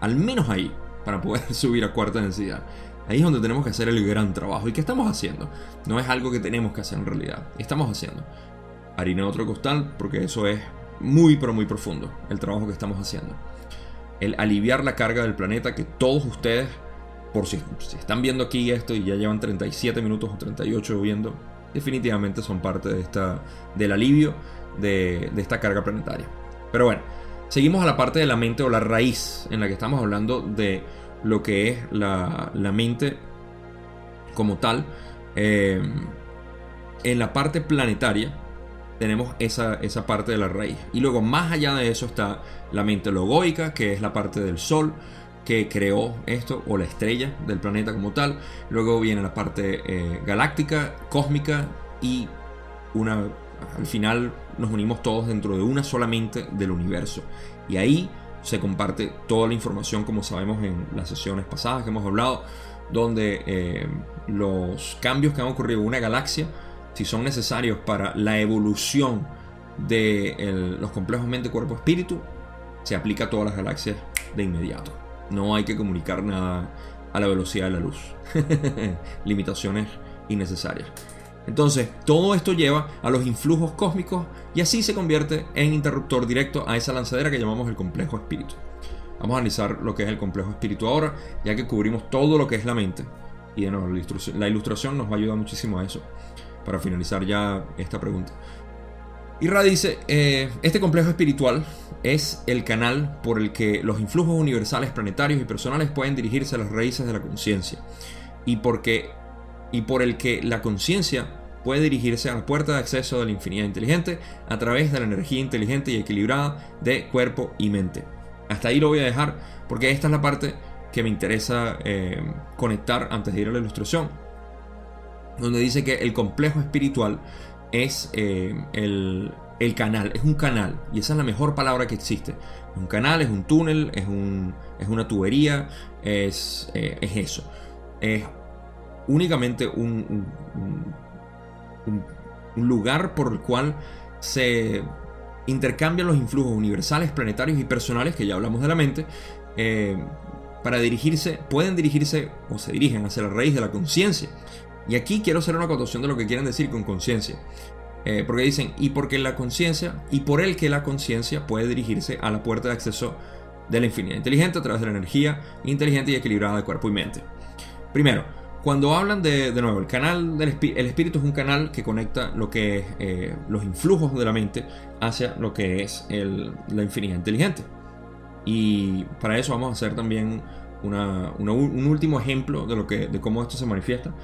Al menos ahí para poder subir a cuarta densidad. Ahí es donde tenemos que hacer el gran trabajo. ¿Y qué estamos haciendo? No es algo que tenemos que hacer en realidad. Estamos haciendo harina de otro costal porque eso es muy pero muy profundo el trabajo que estamos haciendo. El aliviar la carga del planeta que todos ustedes, por si, están viendo aquí esto y ya llevan 37 minutos o 38 viendo, definitivamente son parte de esta, del alivio de esta carga planetaria. Pero bueno, Seguimos a la parte de la mente o la raíz en la que estamos hablando de lo que es la, mente como tal. Eh, en la parte planetaria tenemos esa, esa parte de la raíz. Y luego más allá de eso está la mente logoica, que es la parte del Sol que creó esto, o la estrella del planeta como tal. Luego viene la parte eh, galáctica, cósmica y una al final nos unimos todos dentro de una sola mente del universo. Y ahí se comparte toda la información, como sabemos en las sesiones pasadas que hemos hablado, donde eh, los cambios que han ocurrido en una galaxia, si son necesarios para la evolución de los complejos mente, cuerpo, espíritu, se aplica a todas las galaxias de inmediato. No hay que comunicar nada a la velocidad de la luz. Limitaciones innecesarias. Entonces, todo esto lleva a los influjos cósmicos y así se convierte en interruptor directo a esa lanzadera que llamamos el complejo espíritu. Vamos a analizar lo que es el complejo espíritu ahora, ya que cubrimos todo lo que es la mente. Y de nuevo, la ilustración nos va a ayudar muchísimo a eso. para finalizar ya esta pregunta. Y Ra dice, eh, este complejo espiritual es el canal por el que los influjos universales, planetarios y personales pueden dirigirse a las raíces de la conciencia. Y, porque, y por el que la conciencia puede dirigirse a la puerta de acceso de la infinidad inteligente a través de la energía inteligente y equilibrada de cuerpo y mente. Hasta ahí lo voy a dejar porque esta es la parte que me interesa eh, conectar antes de ir a la ilustración. Donde dice que el complejo espiritual es eh, el, canal, es un canal, y esa es la mejor palabra que existe. Un canal, es un túnel, es, un, es una tubería, es, eh, es eso. Es únicamente un, lugar por el cual se intercambian los influjos universales, planetarios y personales, que ya hablamos de la mente, eh, para dirigirse, pueden dirigirse o se dirigen hacia la raíz de la conciencia. Y aquí quiero hacer una acotación de lo que quieren decir con conciencia. Eh, porque dicen, y porque la conciencia, y por el que la conciencia puede dirigirse a la puerta de acceso de la infinidad inteligente a través de la energía inteligente y equilibrada de cuerpo y mente. Primero, cuando hablan de, de nuevo, el canal del el espíritu es un canal que conecta lo que eh, los influjos de la mente hacia lo que es la infinidad inteligente. Y para eso vamos a hacer también un último ejemplo de, lo que, de cómo esto se manifiesta.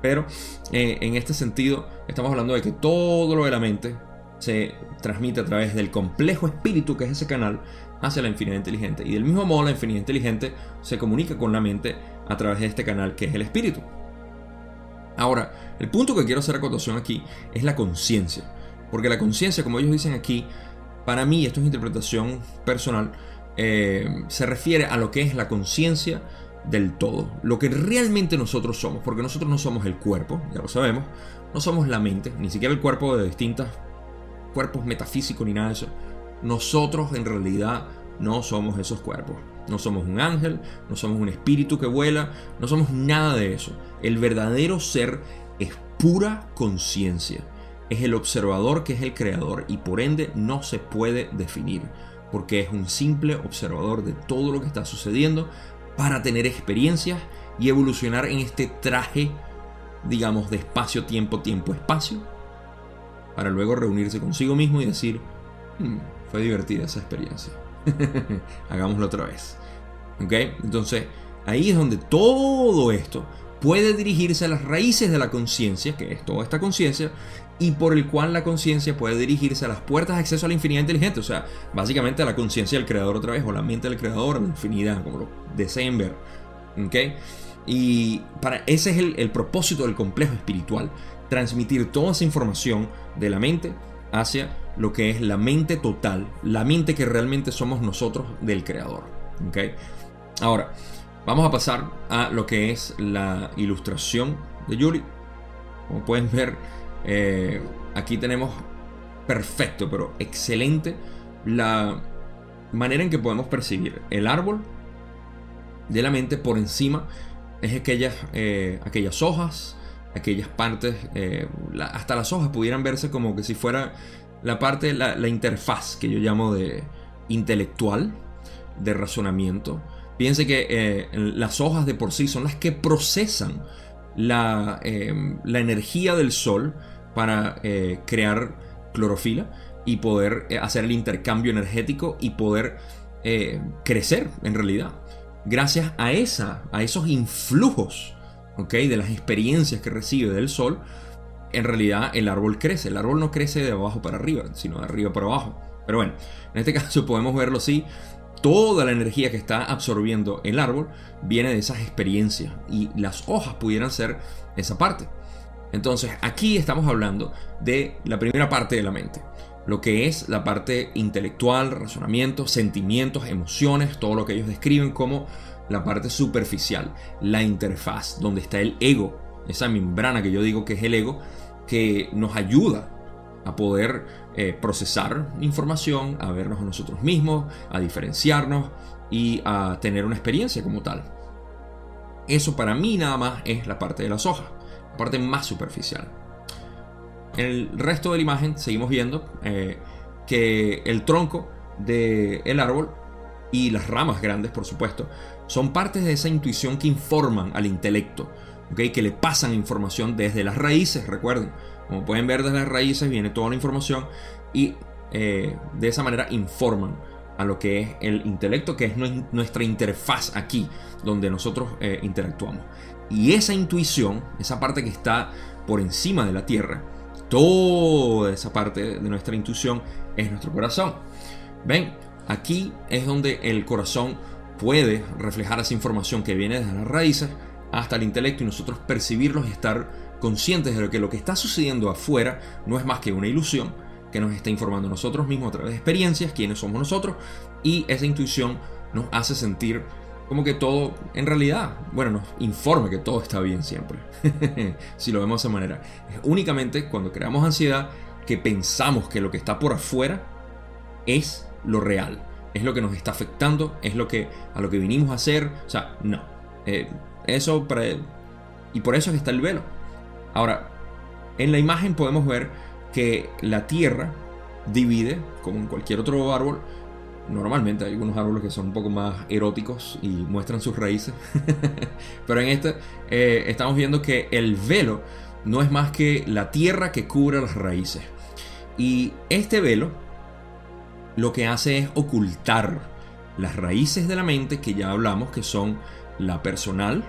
Pero eh, en este sentido estamos hablando de que todo lo de la mente se transmite a través del complejo espíritu que es ese canal hacia la infinidad inteligente. Y del mismo modo la infinidad inteligente se comunica con la mente a través de este canal que es el espíritu. Ahora, el punto que quiero hacer acotación aquí es la conciencia. Porque la conciencia, como ellos dicen aquí, para mí, esto es interpretación personal, eh, se refiere a lo que es la conciencia del todo, lo que realmente nosotros somos, porque nosotros no somos el cuerpo, ya lo sabemos, no somos la mente, ni siquiera el cuerpo de distintos cuerpos metafísicos ni nada de eso. Nosotros en realidad no somos esos cuerpos. No somos un ángel, no somos un espíritu que vuela, no somos nada de eso. El verdadero ser es pura conciencia. Es el observador que es el creador y por ende no se puede definir, porque es un simple observador de todo lo que está sucediendo para tener experiencias y evolucionar en este traje, digamos, de espacio, tiempo, tiempo, espacio, para luego reunirse consigo mismo y decir, hmm, fue divertida esa experiencia. Hagámoslo otra vez. ¿Ok? Entonces, ahí es donde todo esto puede dirigirse a las raíces de la conciencia, que es toda esta conciencia, y por el cual la conciencia puede dirigirse a las puertas de acceso a la infinidad inteligente, o sea, básicamente a la conciencia del creador otra vez, o la mente del creador, a la infinidad, como lo deseen ver. ¿Ok? Y para ese es el, el propósito del complejo espiritual, transmitir toda esa información de la mente hacia lo que es la mente total, la mente que realmente somos nosotros del creador. Ahora, vamos a pasar a lo que es la ilustración de Yuri. Como pueden ver, eh, aquí tenemos perfecto, pero excelente la manera en que podemos percibir el árbol de la mente por encima es aquellas, eh, aquellas hojas, aquellas partes, eh, hasta las hojas pudieran verse como que si fuera la parte, la, la interfaz que yo llamo de intelectual, de razonamiento. Piense que eh, las hojas de por sí son las que procesan la, eh, la energía del sol para crear clorofila y poder hacer el intercambio energético y poder crecer en realidad. Gracias a, esa, a esos influjos de las experiencias que recibe del sol, en realidad el árbol crece. El árbol no crece de abajo para arriba, sino de arriba para abajo. Pero bueno, en este caso podemos verlo así. Toda la energía que está absorbiendo el árbol viene de esas experiencias y las hojas pudieran ser esa parte. Entonces aquí estamos hablando de la primera parte de la mente, lo que es la parte intelectual, razonamiento, sentimientos, emociones, todo lo que ellos describen como la parte superficial, la interfaz, donde está el ego, esa membrana que yo digo que es el ego, que nos ayuda a poder eh, procesar información, a vernos a nosotros mismos, a diferenciarnos y a tener una experiencia como tal. Eso para mí nada más es la parte de las hojas, la parte más superficial. En el resto de la imagen seguimos viendo eh, que el tronco del árbol y las ramas grandes, por supuesto, son partes de esa intuición que informan al intelecto, que le pasan información desde las raíces, recuerden. Como pueden ver desde las raíces viene toda la información y eh, de esa manera informan a lo que es el intelecto, que es nuestra interfaz aquí, donde nosotros eh, interactuamos. Y esa intuición, esa parte que está por encima de la tierra, toda esa parte de nuestra intuición es nuestro corazón. Ven, aquí es donde el corazón puede reflejar esa información que viene desde las raíces hasta el intelecto y nosotros percibirlos y estar conscientes de que lo que está sucediendo afuera no es más que una ilusión, que nos está informando nosotros mismos a través de experiencias, quiénes somos nosotros, y esa intuición nos hace sentir como que todo, en realidad, bueno, nos informa que todo está bien siempre, si lo vemos de esa manera. Únicamente cuando creamos ansiedad que pensamos que lo que está por afuera es lo real, es lo que nos está afectando, es lo que a lo que vinimos a hacer, o sea, no. Eh, eso para, y por eso es que está el velo. Ahora, en la imagen podemos ver que la tierra divide, como en cualquier otro árbol, normalmente hay algunos árboles que son un poco más eróticos y muestran sus raíces, pero en este eh, estamos viendo que el velo no es más que la tierra que cubre las raíces. Y este velo lo que hace es ocultar las raíces de la mente que ya hablamos que son la personal,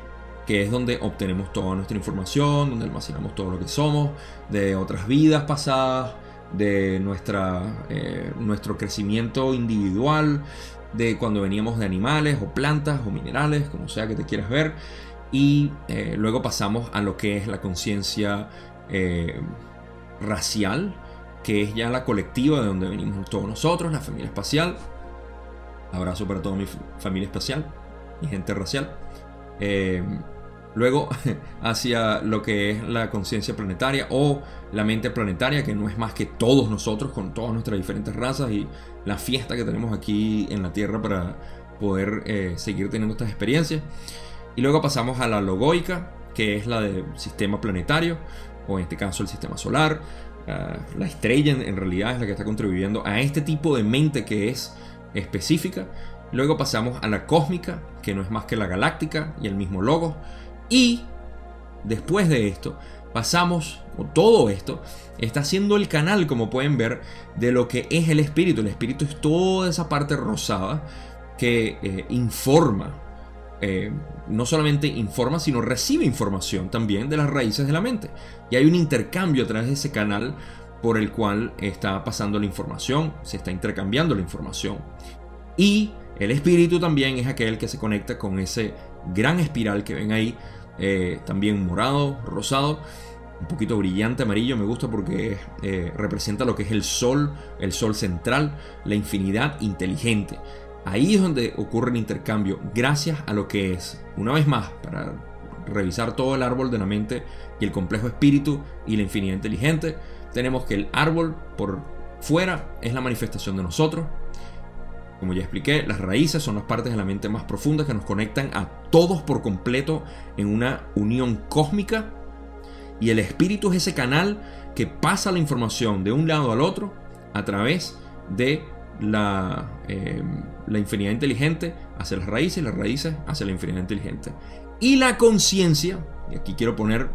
que es donde obtenemos toda nuestra información, donde almacenamos todo lo que somos, de otras vidas pasadas, de nuestra, eh, nuestro crecimiento individual, de cuando veníamos de animales o plantas o minerales, como sea que te quieras ver, y eh, luego pasamos a lo que es la conciencia eh, racial, que es ya la colectiva de donde venimos todos nosotros, la familia espacial. Abrazo para toda mi familia espacial, mi gente racial. Luego hacia lo que es la conciencia planetaria o la mente planetaria, que no es más que todos nosotros con todas nuestras diferentes razas y la fiesta que tenemos aquí en la Tierra para poder eh, seguir teniendo estas experiencias. Y luego pasamos a la logoica, que es la del sistema planetario, o en este caso el sistema solar. Ah, la estrella en realidad es la que está contribuyendo a este tipo de mente que es específica. Luego pasamos a la cósmica, que no es más que la galáctica y el mismo logo. Y después de esto, pasamos, o todo esto, está siendo el canal, como pueden ver, de lo que es el espíritu. El espíritu es toda esa parte rosada que eh, informa. Eh, no solamente informa, sino recibe información también de las raíces de la mente. Y hay un intercambio a través de ese canal por el cual está pasando la información, se está intercambiando la información. Y el espíritu también es aquel que se conecta con ese gran espiral que ven ahí, eh, también morado, rosado, un poquito brillante amarillo, me gusta porque eh, representa lo que es el sol, el sol central, la infinidad inteligente. Ahí es donde ocurre el intercambio, gracias a lo que es, una vez más, para revisar todo el árbol de la mente y el complejo espíritu y la infinidad inteligente, tenemos que el árbol por fuera es la manifestación de nosotros, como ya expliqué, las raíces son las partes de la mente más profundas que nos conectan a todos por completo en una unión cósmica. Y el espíritu es ese canal que pasa la información de un lado al otro a través de la, eh, la infinidad inteligente hacia las raíces y las raíces hacia la infinidad inteligente. Y la conciencia, y aquí quiero poner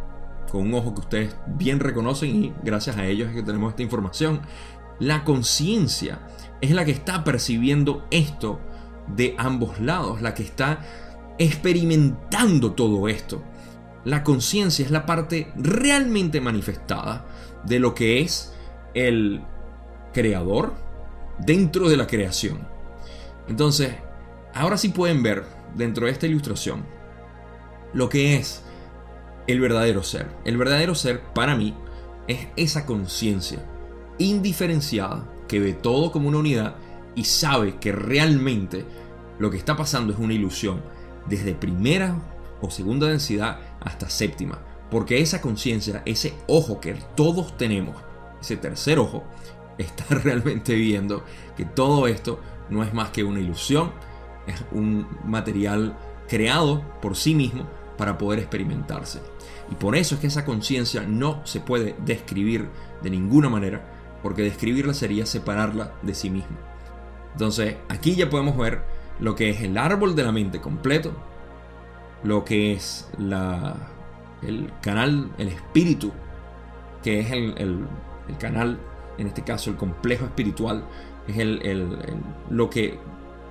con un ojo que ustedes bien reconocen y gracias a ellos es que tenemos esta información, la conciencia es la que está percibiendo esto de ambos lados, la que está experimentando todo esto. La conciencia es la parte realmente manifestada de lo que es el creador dentro de la creación. Entonces, ahora sí pueden ver dentro de esta ilustración lo que es el verdadero ser. El verdadero ser para mí es esa conciencia indiferenciada que ve todo como una unidad y sabe que realmente lo que está pasando es una ilusión, desde primera o segunda densidad hasta séptima. Porque esa conciencia, ese ojo que todos tenemos, ese tercer ojo, está realmente viendo que todo esto no es más que una ilusión, es un material creado por sí mismo para poder experimentarse. Y por eso es que esa conciencia no se puede describir de ninguna manera, porque describirla sería separarla de sí misma. Entonces, aquí ya podemos ver lo que es el árbol de la mente completo, lo que es la, el canal, el espíritu que es el, canal, en este caso el complejo espiritual, es el, lo que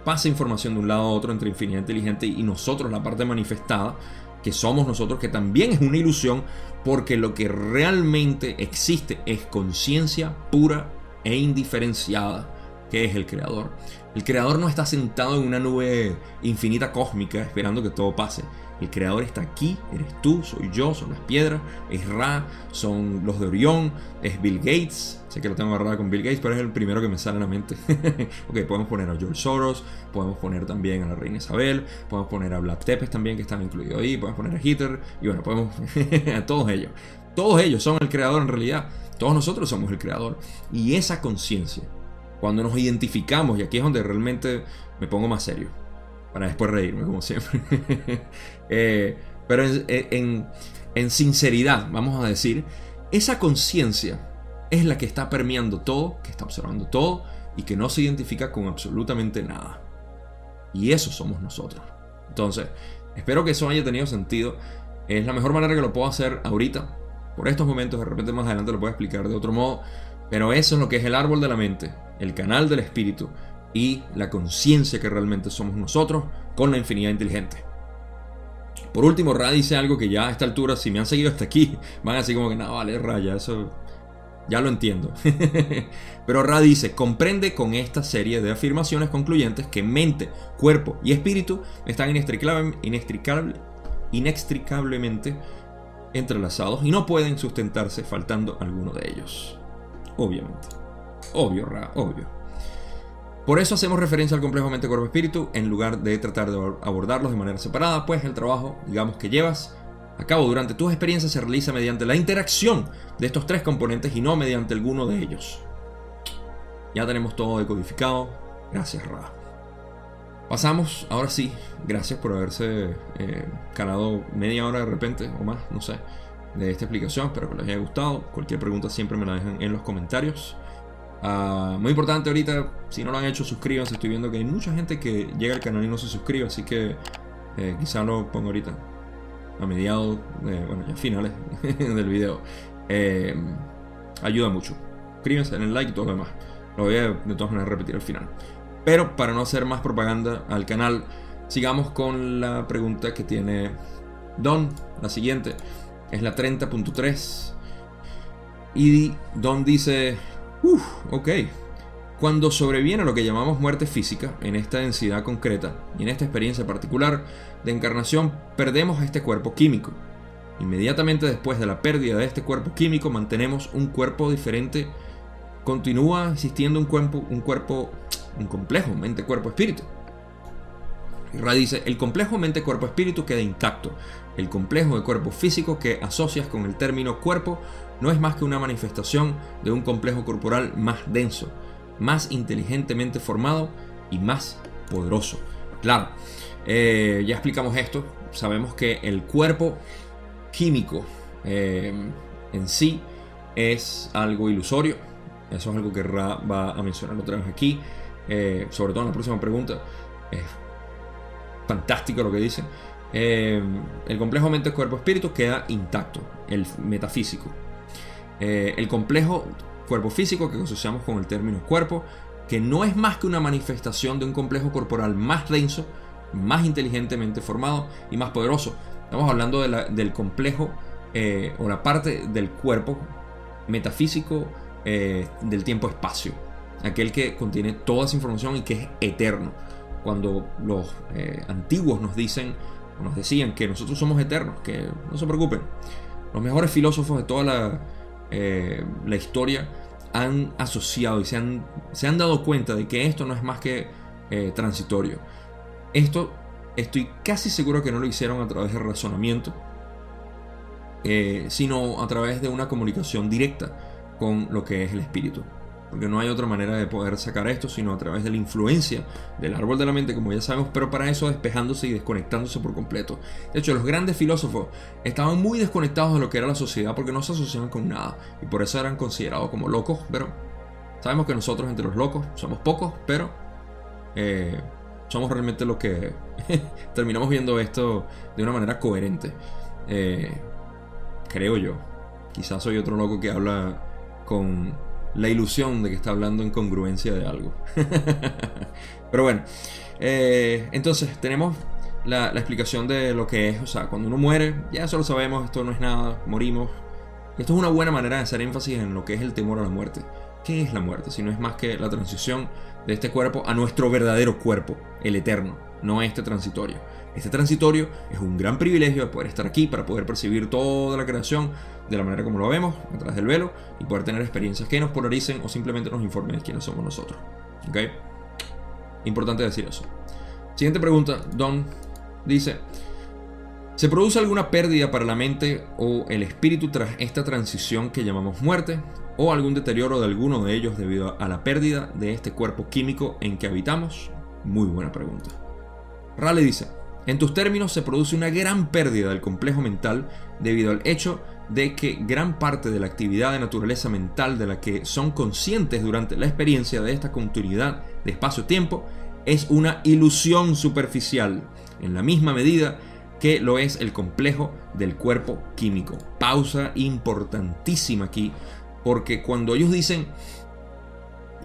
pasa información de un lado a otro entre infinidad inteligente y nosotros, la parte manifestada, que somos nosotros, que también es una ilusión, porque lo que realmente existe es conciencia pura e indiferenciada, que es el creador. El creador no está sentado en una nube infinita cósmica esperando que todo pase. El creador está aquí, eres tú, soy yo, son las piedras, es Ra, son los de Orión, es Bill Gates. Sé que lo tengo agarrado con Bill Gates, pero es el primero que me sale a la mente. ok, podemos poner a George Soros, podemos poner también a la reina Isabel, podemos poner a Vlad Tepes también, que están incluidos ahí, podemos poner a Hitler, y bueno, podemos a todos ellos. Todos ellos son el creador en realidad. Todos nosotros somos el creador. Y esa conciencia, cuando nos identificamos, y aquí es donde realmente me pongo más serio para después reírme, como siempre. Eh, pero en, en, sinceridad, vamos a decir, esa conciencia es la que está permeando todo, que está observando todo y que no se identifica con absolutamente nada. Y eso somos nosotros. Entonces, espero que eso haya tenido sentido. Es la mejor manera que lo puedo hacer ahorita, por estos momentos, de repente más adelante lo puedo explicar de otro modo. Pero eso es lo que es el árbol de la mente, el canal del espíritu, y la conciencia que realmente somos nosotros con la infinidad inteligente. Por último, Ra dice algo que ya a esta altura, si me han seguido hasta aquí, van así como que no, vale, Ra, ya eso ya lo entiendo. Pero Ra dice, comprende con esta serie de afirmaciones concluyentes que mente, cuerpo y espíritu están inextricablemente entrelazados y no pueden sustentarse faltando alguno de ellos. Obviamente. Obvio, Ra, obvio. Por eso hacemos referencia al complejo mente-cuerpo-espíritu en lugar de tratar de abordarlos de manera separada, pues el trabajo, digamos, que llevas a cabo durante tus experiencias se realiza mediante la interacción de estos tres componentes y no mediante alguno de ellos. Ya tenemos todo decodificado. Gracias, Ra. Pasamos, ahora sí, gracias por haberse eh, calado media hora de repente o más, no sé, de esta explicación. Espero que les haya gustado. Cualquier pregunta siempre me la dejan en los comentarios. Ah, muy importante ahorita, si no lo han hecho, suscríbanse. Estoy viendo que hay mucha gente que llega al canal y no se suscribe, así que eh, quizá lo pongo ahorita a mediados, bueno, ya finales del video. Eh, ayuda mucho. Suscríbanse, en el like y todo lo demás. Lo voy a de todas maneras repetir al final. Pero para no hacer más propaganda al canal, sigamos con la pregunta que tiene Don. La siguiente es la 30.3. Y Don dice, Uf, ok. Cuando sobreviene lo que llamamos muerte física, en esta densidad concreta y en esta experiencia particular de encarnación, perdemos este cuerpo químico. Inmediatamente después de la pérdida de este cuerpo químico, mantenemos un cuerpo diferente. Continúa existiendo un cuerpo, un cuerpo, un complejo mente-cuerpo-espíritu. Ra dice, el complejo mente-cuerpo-espíritu queda intacto. El complejo de cuerpo físico que asocias con el término cuerpo no es más que una manifestación de un complejo corporal más denso, más inteligentemente formado y más poderoso. Claro, eh, ya explicamos esto, sabemos que el cuerpo químico eh, en sí es algo ilusorio, eso es algo que Ra va a mencionar otra vez aquí, eh, sobre todo en la próxima pregunta. Es fantástico lo que dice. el complejo mente-cuerpo-espíritu queda intacto, el metafísico, el complejo cuerpo físico que asociamos con el término cuerpo, que no es más que una manifestación de un complejo corporal más denso, más inteligentemente formado y más poderoso. Estamos hablando del complejo eh, o la parte del cuerpo metafísico eh, del tiempo-espacio, aquel que contiene toda esa información y que es eterno. Cuando los antiguos nos dicen o nos decían que nosotros somos eternos, que no se preocupen, los mejores filósofos de toda la eh, la historia han asociado y se han, se han, dado cuenta de que esto no es más que eh, transitorio. Esto estoy casi seguro que no lo hicieron a través de razonamiento, eh, sino a través de una comunicación directa con lo que es el espíritu porque no hay otra manera de poder sacar esto sino a través de la influencia del árbol de la mente, como ya sabemos, pero para eso despejándose y desconectándose por completo. De hecho, los grandes filósofos estaban muy desconectados de lo que era la sociedad porque no se asociaban con nada y por eso eran considerados como locos, pero sabemos que nosotros entre los locos somos pocos, pero eh, somos realmente los que terminamos viendo esto de una manera coherente. Eh, creo yo. Quizás soy otro loco que habla con la ilusión de que está hablando en congruencia de algo. Pero bueno, eh, entonces tenemos la, explicación de lo que es, o sea, cuando uno muere, ya eso lo sabemos, esto no es nada, morimos. Esto es una buena manera de hacer énfasis en lo que es el temor a la muerte. ¿Qué es la muerte? Si no es más que la transición de este cuerpo a nuestro verdadero cuerpo, el eterno, no este transitorio. Este transitorio es un gran privilegio de poder estar aquí para poder percibir toda la creación de la manera como lo vemos, a través del velo, y poder tener experiencias que nos polaricen o simplemente nos informen de quiénes somos nosotros. Importante decir eso. Siguiente pregunta, Don dice, ¿se produce alguna pérdida para la mente o el espíritu tras esta transición que llamamos muerte? ¿O algún deterioro de alguno de ellos debido a la pérdida de este cuerpo químico en que habitamos? Muy buena pregunta. Raleigh dice, en tus términos se produce una gran pérdida del complejo mental debido al hecho de que gran parte de la actividad de naturaleza mental de la que son conscientes durante la experiencia de esta continuidad de espacio-tiempo es una ilusión superficial, en la misma medida que lo es el complejo del cuerpo químico. Pausa importantísima aquí, porque cuando ellos dicen,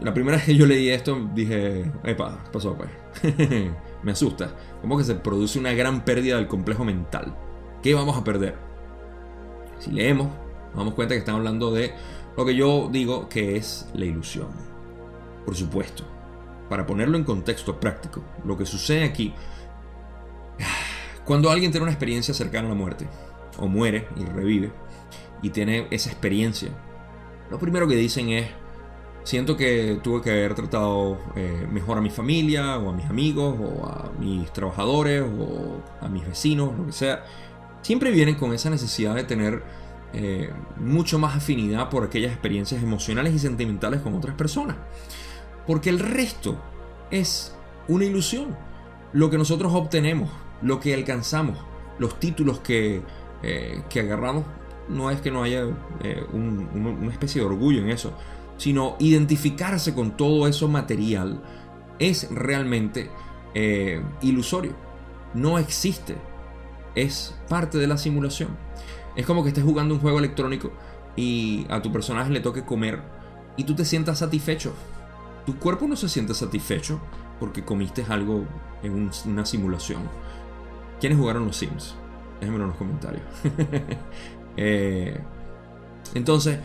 la primera vez que yo leí esto dije, epa, pasó pues? Me asusta, como que se produce una gran pérdida del complejo mental. ¿Qué vamos a perder? Si leemos, nos damos cuenta que están hablando de lo que yo digo que es la ilusión. Por supuesto, para ponerlo en contexto práctico, lo que sucede aquí, cuando alguien tiene una experiencia cercana a la muerte, o muere y revive, y tiene esa experiencia, lo primero que dicen es, siento que tuve que haber tratado eh, mejor a mi familia, o a mis amigos, o a mis trabajadores, o a mis vecinos, lo que sea siempre vienen con esa necesidad de tener eh, mucho más afinidad por aquellas experiencias emocionales y sentimentales con otras personas. Porque el resto es una ilusión. Lo que nosotros obtenemos, lo que alcanzamos, los títulos que, eh, que agarramos, no es que no haya eh, una especie de orgullo en eso, sino identificarse con todo eso material es realmente ilusorio. No existe es parte de la simulación. Es como que estés jugando un juego electrónico y a tu personaje le toque comer y tú te sientas satisfecho. Tu cuerpo no se siente satisfecho porque comiste algo en una simulación. ¿Quiénes jugaron los Sims? Déjenmelo en los comentarios. Eh, entonces,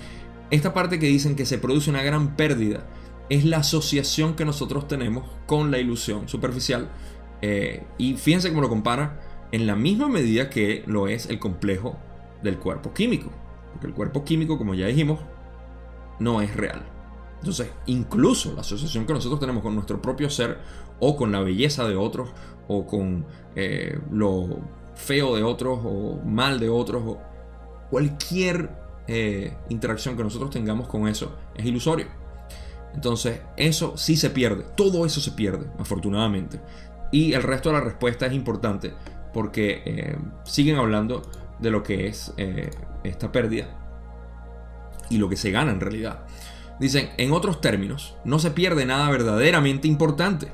esta parte que dicen que se produce una gran pérdida es la asociación que nosotros tenemos con la ilusión superficial. Eh, y fíjense cómo lo compara en la misma medida que lo es el complejo del cuerpo químico. Porque el cuerpo químico, como ya dijimos, no es real. Entonces, incluso la asociación que nosotros tenemos con nuestro propio ser, o con la belleza de otros, o con eh, lo feo de otros, o mal de otros, o cualquier eh, interacción que nosotros tengamos con eso, es ilusorio. Entonces, eso sí se pierde, todo eso se pierde, afortunadamente. Y el resto de la respuesta es importante porque eh, siguen hablando de lo que es eh, esta pérdida y lo que se gana en realidad. Dicen, en otros términos, no se pierde nada verdaderamente importante.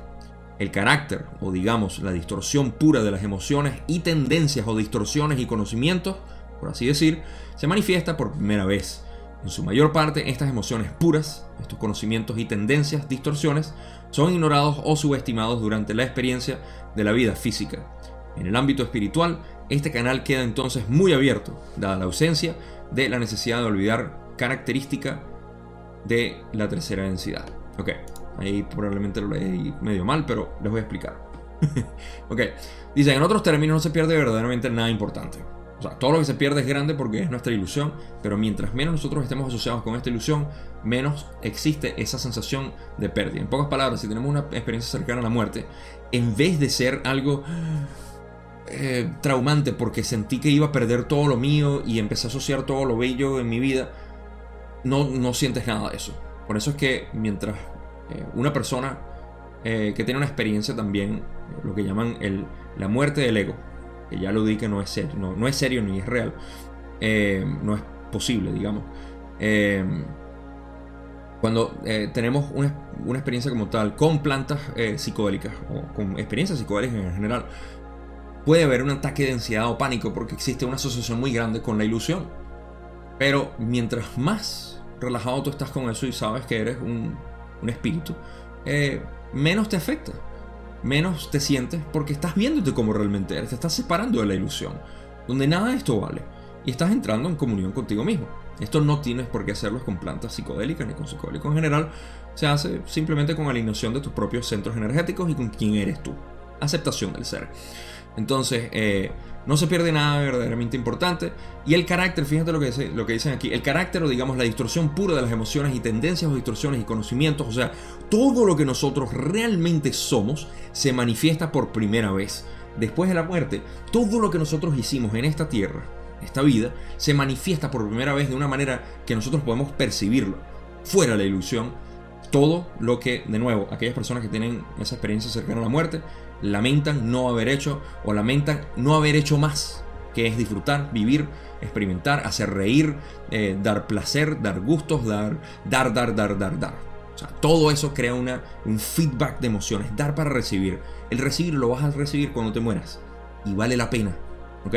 El carácter, o digamos la distorsión pura de las emociones y tendencias o distorsiones y conocimientos, por así decir, se manifiesta por primera vez. En su mayor parte, estas emociones puras, estos conocimientos y tendencias, distorsiones, son ignorados o subestimados durante la experiencia de la vida física. En el ámbito espiritual, este canal queda entonces muy abierto, dada la ausencia de la necesidad de olvidar característica de la tercera densidad. Ok, ahí probablemente lo leí medio mal, pero les voy a explicar. ok, dicen, en otros términos no se pierde verdaderamente nada importante. Todo lo que se pierde es grande porque es nuestra ilusión, pero mientras menos nosotros estemos asociados con esta ilusión, menos existe esa sensación de pérdida. En pocas palabras, si tenemos una experiencia cercana a la muerte, en vez de ser algo eh, traumante porque sentí que iba a perder todo lo mío y empecé a asociar todo lo bello en mi vida, no, no sientes nada de eso. Por eso es que mientras eh, una persona eh, que tiene una experiencia también, lo que llaman la muerte del ego, que ya lo di que no es serio, no, es serio ni es real, no es posible, digamos. cuando tenemos una, una, experiencia como tal con plantas psicodélicas o con experiencias psicodélicas en general, puede haber un ataque de ansiedad o pánico porque existe una asociación muy grande con la ilusión. Pero mientras más relajado tú estás con eso y sabes que eres un, espíritu, eh, menos te afecta, menos te sientes porque estás viéndote como realmente eres, te estás separando de la ilusión, donde nada de esto vale y estás entrando en comunión contigo mismo. Esto no tienes por qué hacerlo con plantas psicodélicas ni con psicodélicos en general, se hace simplemente con alineación de tus propios centros energéticos y con quién eres tú. Aceptación del ser. Entonces, eh, no se pierde nada verdaderamente importante. Y el carácter, fíjate lo que, lo que dicen aquí, el carácter o digamos la distorsión pura de las emociones y tendencias o distorsiones y conocimientos, o sea, todo lo que nosotros realmente somos se manifiesta por primera vez. Después de la muerte, todo lo que nosotros hicimos en esta tierra, esta vida, se manifiesta por primera vez de una manera que nosotros podemos percibirlo, fuera la ilusión. Todo lo que, de nuevo, aquellas personas que tienen esa experiencia cercana a la muerte, lamentan no haber hecho o lamentan no haber hecho más, que es disfrutar, vivir, experimentar, hacer reír, eh, dar placer, dar gustos, dar, dar, dar, dar, dar, dar. O sea, todo eso crea una, un feedback de emociones, dar para recibir. El recibir lo vas a recibir cuando te mueras y vale la pena. ¿Ok?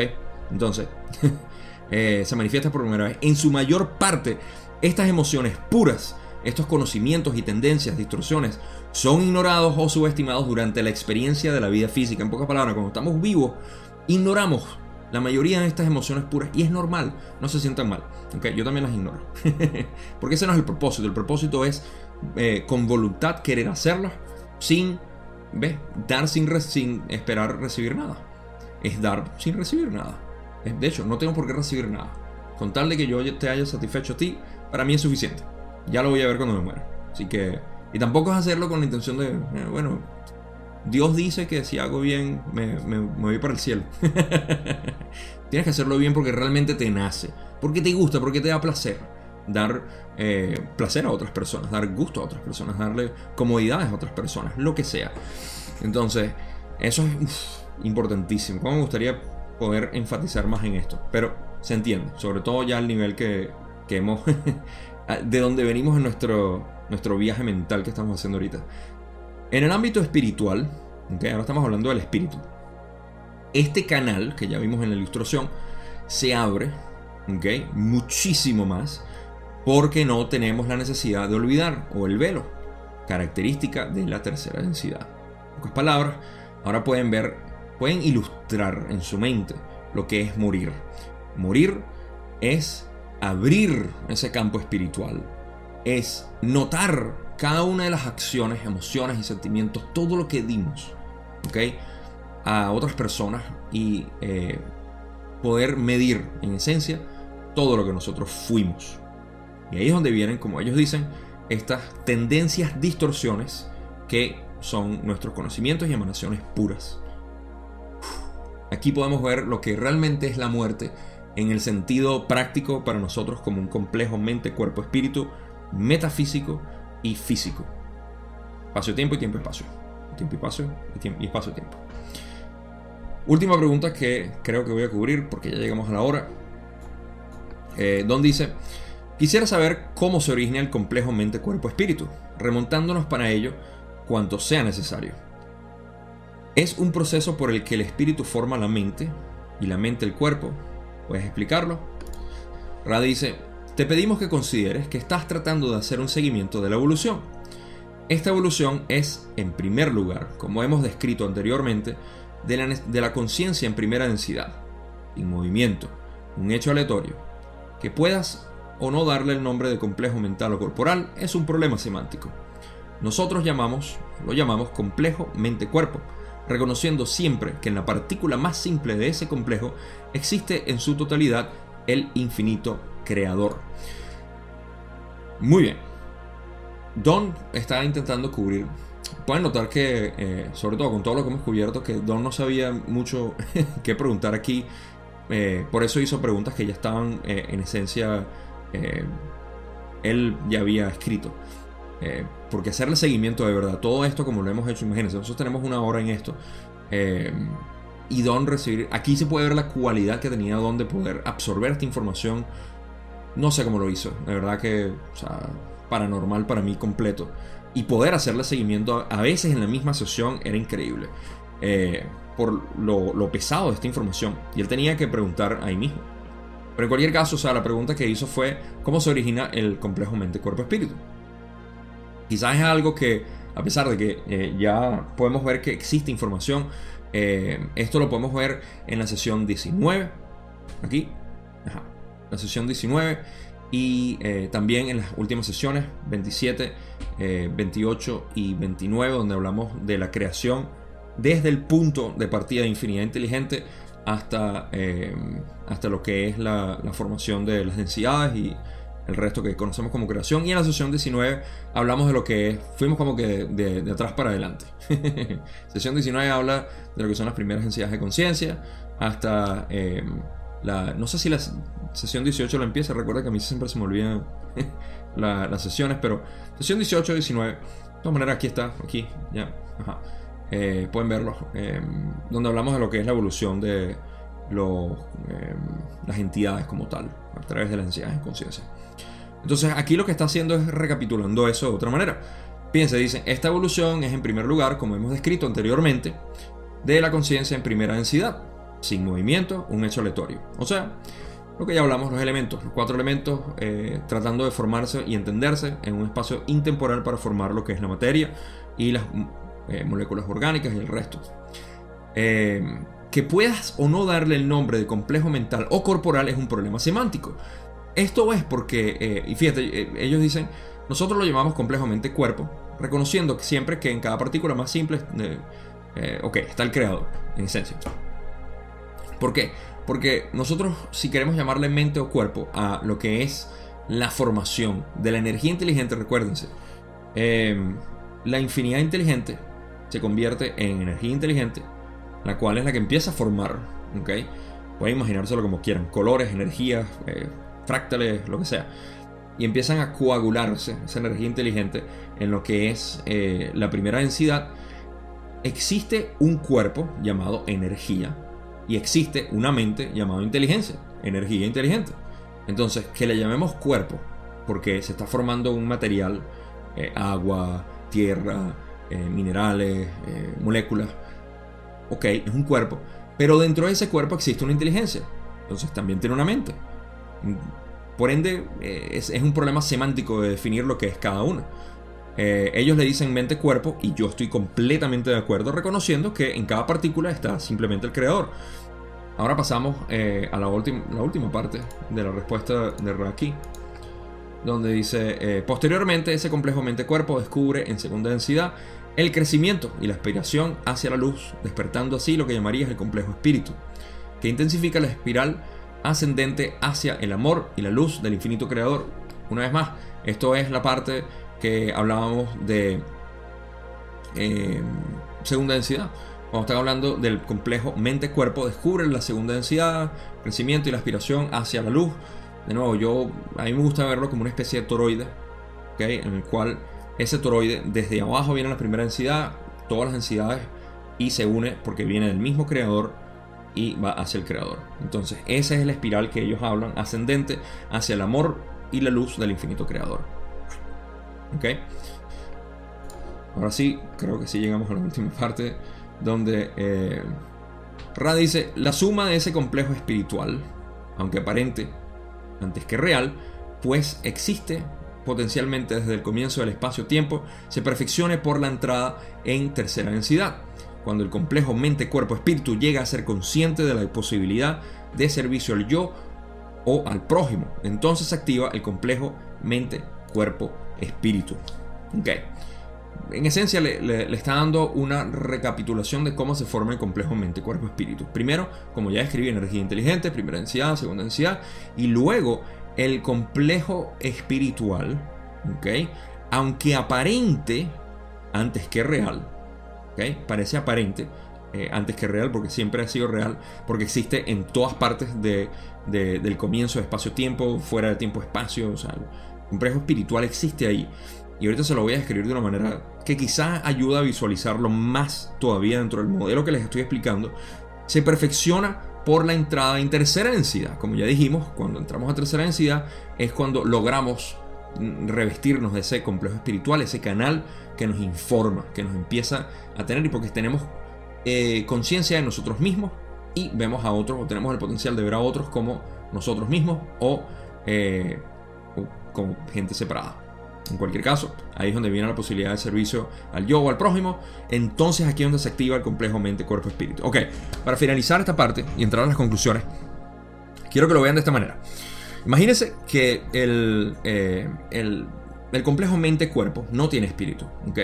Entonces, eh, se manifiesta por primera vez. En su mayor parte, estas emociones puras, estos conocimientos y tendencias, distorsiones, son ignorados o subestimados durante la experiencia de la vida física. En pocas palabras, cuando estamos vivos, ignoramos la mayoría de estas emociones puras y es normal, no se sientan mal. ¿okay? Yo también las ignoro. Porque ese no es el propósito. El propósito es eh, con voluntad querer hacerlas sin ¿ves? dar sin, sin esperar recibir nada. Es dar sin recibir nada. De hecho, no tengo por qué recibir nada. Con tal de que yo te haya satisfecho a ti, para mí es suficiente. Ya lo voy a ver cuando me muera. Así que y tampoco es hacerlo con la intención de, eh, bueno, Dios dice que si hago bien me, voy para el cielo. Tienes que hacerlo bien porque realmente te nace, porque te gusta, porque te da placer. Dar eh, placer a otras personas, dar gusto a otras personas, darle comodidades a otras personas, lo que sea. Entonces, eso es importantísimo. Como me gustaría poder enfatizar más en esto, pero se entiende, sobre todo ya al nivel que, que hemos, de donde venimos en nuestro, nuestro viaje mental que estamos haciendo ahorita. En el ámbito espiritual, ahora estamos hablando del espíritu. Este canal, que ya vimos en la ilustración, se abre muchísimo más porque no tenemos la necesidad de olvidar o el velo, característica de la tercera densidad. En pocas palabras, ahora pueden ver, pueden ilustrar en su mente lo que es morir. Morir es abrir ese campo espiritual, es notar cada una de las acciones, emociones y sentimientos, todo lo que dimos. A otras personas y eh, poder medir en esencia todo lo que nosotros fuimos. Y ahí es donde vienen, como ellos dicen, estas tendencias, distorsiones que son nuestros conocimientos y emanaciones puras. Aquí podemos ver lo que realmente es la muerte en el sentido práctico para nosotros como un complejo mente, cuerpo, espíritu, metafísico y físico. Espacio-tiempo y tiempo-espacio. Tiempo y espacio y, espacio-tiempo. Última pregunta que creo que voy a cubrir porque ya llegamos a la hora. Eh, Don dice, quisiera saber cómo se origina el complejo mente-cuerpo-espíritu, remontándonos para ello cuanto sea necesario. Es un proceso por el que el espíritu forma la mente y la mente el cuerpo. ¿Puedes explicarlo? Ra dice, te pedimos que consideres que estás tratando de hacer un seguimiento de la evolución. Esta evolución es, en primer lugar, como hemos descrito anteriormente, de la, conciencia en primera densidad, en movimiento, un hecho aleatorio. Que puedas o no darle el nombre de complejo mental o corporal es un problema semántico. Nosotros llamamos, lo llamamos complejo mente-cuerpo, reconociendo siempre que en la partícula más simple de ese complejo existe en su totalidad el infinito creador. Muy bien. Don está intentando cubrir. Pueden notar que, eh, sobre todo con todo lo que hemos cubierto, que Don no sabía mucho qué preguntar aquí. Eh, por eso hizo preguntas que ya estaban eh, en esencia. él ya había escrito. porque hacerle seguimiento de verdad, todo esto como lo hemos hecho, imagínense, nosotros tenemos una hora en esto y Don recibir. Aquí se puede ver la cualidad que tenía Don de poder absorber esta información. No sé cómo lo hizo. De verdad que, o sea, paranormal para mí completo. Y poder hacerle seguimiento a veces en la misma sesión era increíble. Eh, por lo, pesado de esta información. Y él tenía que preguntar ahí mismo. Pero en cualquier caso, o sea, la pregunta que hizo fue cómo se origina el complejo mente-cuerpo-espíritu. Quizás es algo que, a pesar de que eh, ya podemos ver que existe información, eh, esto lo podemos ver en la sesión 19, aquí, la sesión 19, y eh, también en las últimas sesiones 27, 28 y 29, donde hablamos de la creación desde el punto de partida de infinidad inteligente hasta, hasta lo que es la, la formación de las densidades y el resto que conocemos como creación. Y en la sesión 19 hablamos de lo que es, fuimos como que de, atrás para adelante. sesión 19 habla de lo que son las primeras densidades de conciencia, hasta em, la, no sé si la sesión 18 la empieza, recuerda que a mí siempre se me olvidan las sesiones, pero sesión 18 19, de todas maneras aquí está, aquí, ya, eh, pueden verlo, em, donde hablamos de lo que es la evolución de los, em, las entidades como tal, a través de las densidades de conciencia. Entonces aquí lo que está haciendo es recapitulando eso de otra manera. Fíjense, dicen, esta evolución es en primer lugar, como hemos descrito anteriormente, de la conciencia en primera densidad, sin movimiento, un hecho aleatorio. O sea, lo que ya hablamos, los elementos, los cuatro elementos eh, tratando de formarse y entenderse en un espacio intemporal para formar lo que es la materia y las eh, moléculas orgánicas y el resto. Eh, que puedas o no darle el nombre de complejo mental o corporal es un problema semántico. Esto es porque, eh, y fíjate, eh, ellos dicen, nosotros lo llamamos complejamente cuerpo, reconociendo que siempre que en cada partícula más simple, eh, ok, está el creador, en esencia. ¿Por qué? Porque nosotros, si queremos llamarle mente o cuerpo a lo que es la formación de la energía inteligente, recuérdense, em, la infinidad inteligente se convierte en energía inteligente, la cual es la que empieza a formar, ¿ok? Pueden imaginárselo como quieran, colores, energías, fractales, lo que sea. Y empiezan a coagularse esa energía inteligente en lo que es eh, la primera densidad. Existe un cuerpo llamado energía y existe una mente llamada inteligencia, energía inteligente. Entonces, que le llamemos cuerpo, porque se está formando un material, eh, agua, tierra, eh, minerales, moléculas. Ok, es un cuerpo, pero dentro de ese cuerpo existe una inteligencia. Entonces también tiene una mente. Por ende, eh, es, un problema semántico de definir lo que es cada uno. Eh, ellos le dicen mente-cuerpo y yo estoy completamente de acuerdo reconociendo que en cada partícula está simplemente el creador. Ahora pasamos eh, a la, la, última parte de la respuesta de Raki, donde dice, posteriormente ese complejo mente-cuerpo descubre en segunda densidad el crecimiento y la aspiración hacia la luz, despertando así lo que llamarías el complejo espíritu, que intensifica la espiral ascendente hacia el amor y la luz del infinito creador. Una vez más, esto es la parte que hablábamos de eh, segunda densidad. Cuando están hablando del complejo mente-cuerpo, descubren la segunda densidad, crecimiento y la aspiración hacia la luz. De nuevo, yo a mí me gusta verlo como una especie de toroide, en el cual ese toroide desde abajo viene la primera densidad, todas las densidades y se une porque viene del mismo creador y va hacia el creador. Entonces, esa es la espiral que ellos hablan, ascendente hacia el amor y la luz del infinito creador. ¿Ok? Ahora sí, creo que sí llegamos a la última parte donde eh, Ra dice, la suma de ese complejo espiritual, aunque aparente antes que real, pues existe potencialmente desde el comienzo del espacio-tiempo, se perfeccione por la entrada en tercera densidad cuando el complejo mente-cuerpo-espíritu llega a ser consciente de la posibilidad de servicio al yo o al prójimo, entonces se activa el complejo mente-cuerpo-espíritu. Okay. En esencia le, está dando una recapitulación de cómo se forma el complejo mente-cuerpo-espíritu. Primero, como ya escribí, energía inteligente, primera densidad, segunda densidad, y luego el complejo espiritual, okay, aunque aparente antes que real, Parece aparente eh, antes que real, porque siempre ha sido real, porque existe en todas partes del comienzo de espacio-tiempo, fuera de tiempo-espacio, o sea, complejo espiritual existe ahí. Y ahorita se lo voy a describir de una manera que quizás ayuda a visualizarlo más todavía dentro del modelo que les estoy explicando. Se perfecciona por la entrada en tercera densidad. Como ya dijimos, cuando entramos a tercera densidad es cuando logramos revestirnos de ese complejo espiritual, ese canal que nos informa, que nos empieza a tener y porque tenemos eh, conciencia de nosotros mismos, y vemos a otros o tenemos el potencial de ver a otros como nosotros mismos o, eh, como gente separada. En cualquier caso, ahí es donde viene la posibilidad de servicio al yo o al prójimo. Entonces aquí es donde se activa el complejo mente, cuerpo, espíritu. Ok, para finalizar esta parte y entrar a las conclusiones, quiero que lo vean de esta manera. Imagínense que el, eh, el complejo mente-cuerpo no tiene espíritu. ¿ok?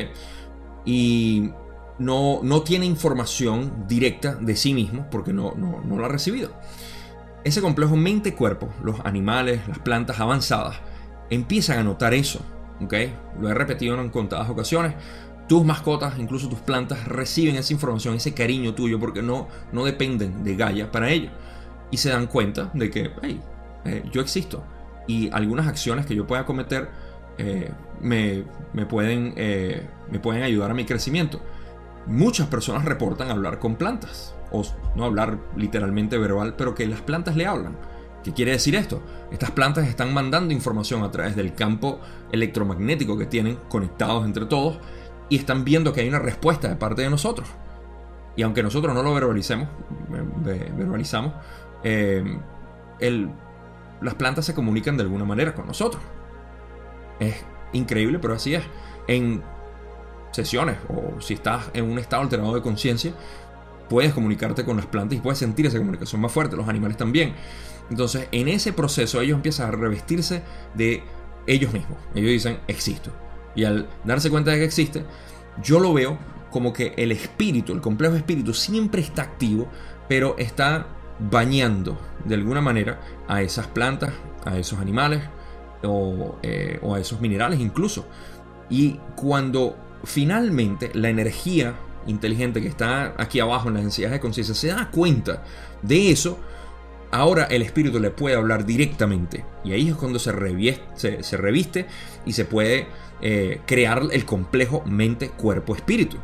Y no, no, tiene información directa de sí mismo porque no, no, no lo ha recibido. Ese complejo mente-cuerpo, los animales, las plantas avanzadas, empiezan a notar eso lo he repetido en contadas ocasiones. Tus mascotas, incluso tus plantas, reciben esa información, ese cariño tuyo, porque no, no dependen de Gaia para ello. Y se dan cuenta de que, hey, eh, yo existo. Y algunas acciones que yo pueda cometer eh, me, pueden, eh, me pueden ayudar a mi crecimiento. Muchas personas reportan hablar con plantas, o no hablar literalmente verbal, pero que las plantas le hablan. ¿Qué quiere decir esto? Estas plantas están mandando información a través del campo electromagnético que tienen conectados entre todos y están viendo que hay una respuesta de parte de nosotros. Y aunque nosotros no lo verbalicemos, verbalizamos, eh, las plantas se comunican de alguna manera con nosotros. Es increíble, pero así es. En sesiones o si estás en un estado alterado de conciencia, puedes comunicarte con las plantas y puedes sentir esa comunicación más fuerte, los animales también. Entonces, en ese proceso ellos empiezan a revestirse de ellos mismos. Ellos dicen, existo. Y al darse cuenta de que existe, yo lo veo como que el espíritu, el complejo espíritu, siempre está activo, pero está bañando de alguna manera a esas plantas, a esos animales o, eh, a esos minerales incluso. Y cuando finalmente la energía inteligente que está aquí abajo en las densidades de conciencia se da cuenta de eso, ahora el espíritu le puede hablar directamente. Y ahí es cuando se, reviste, y se puede eh, crear el complejo mente-cuerpo-espíritu.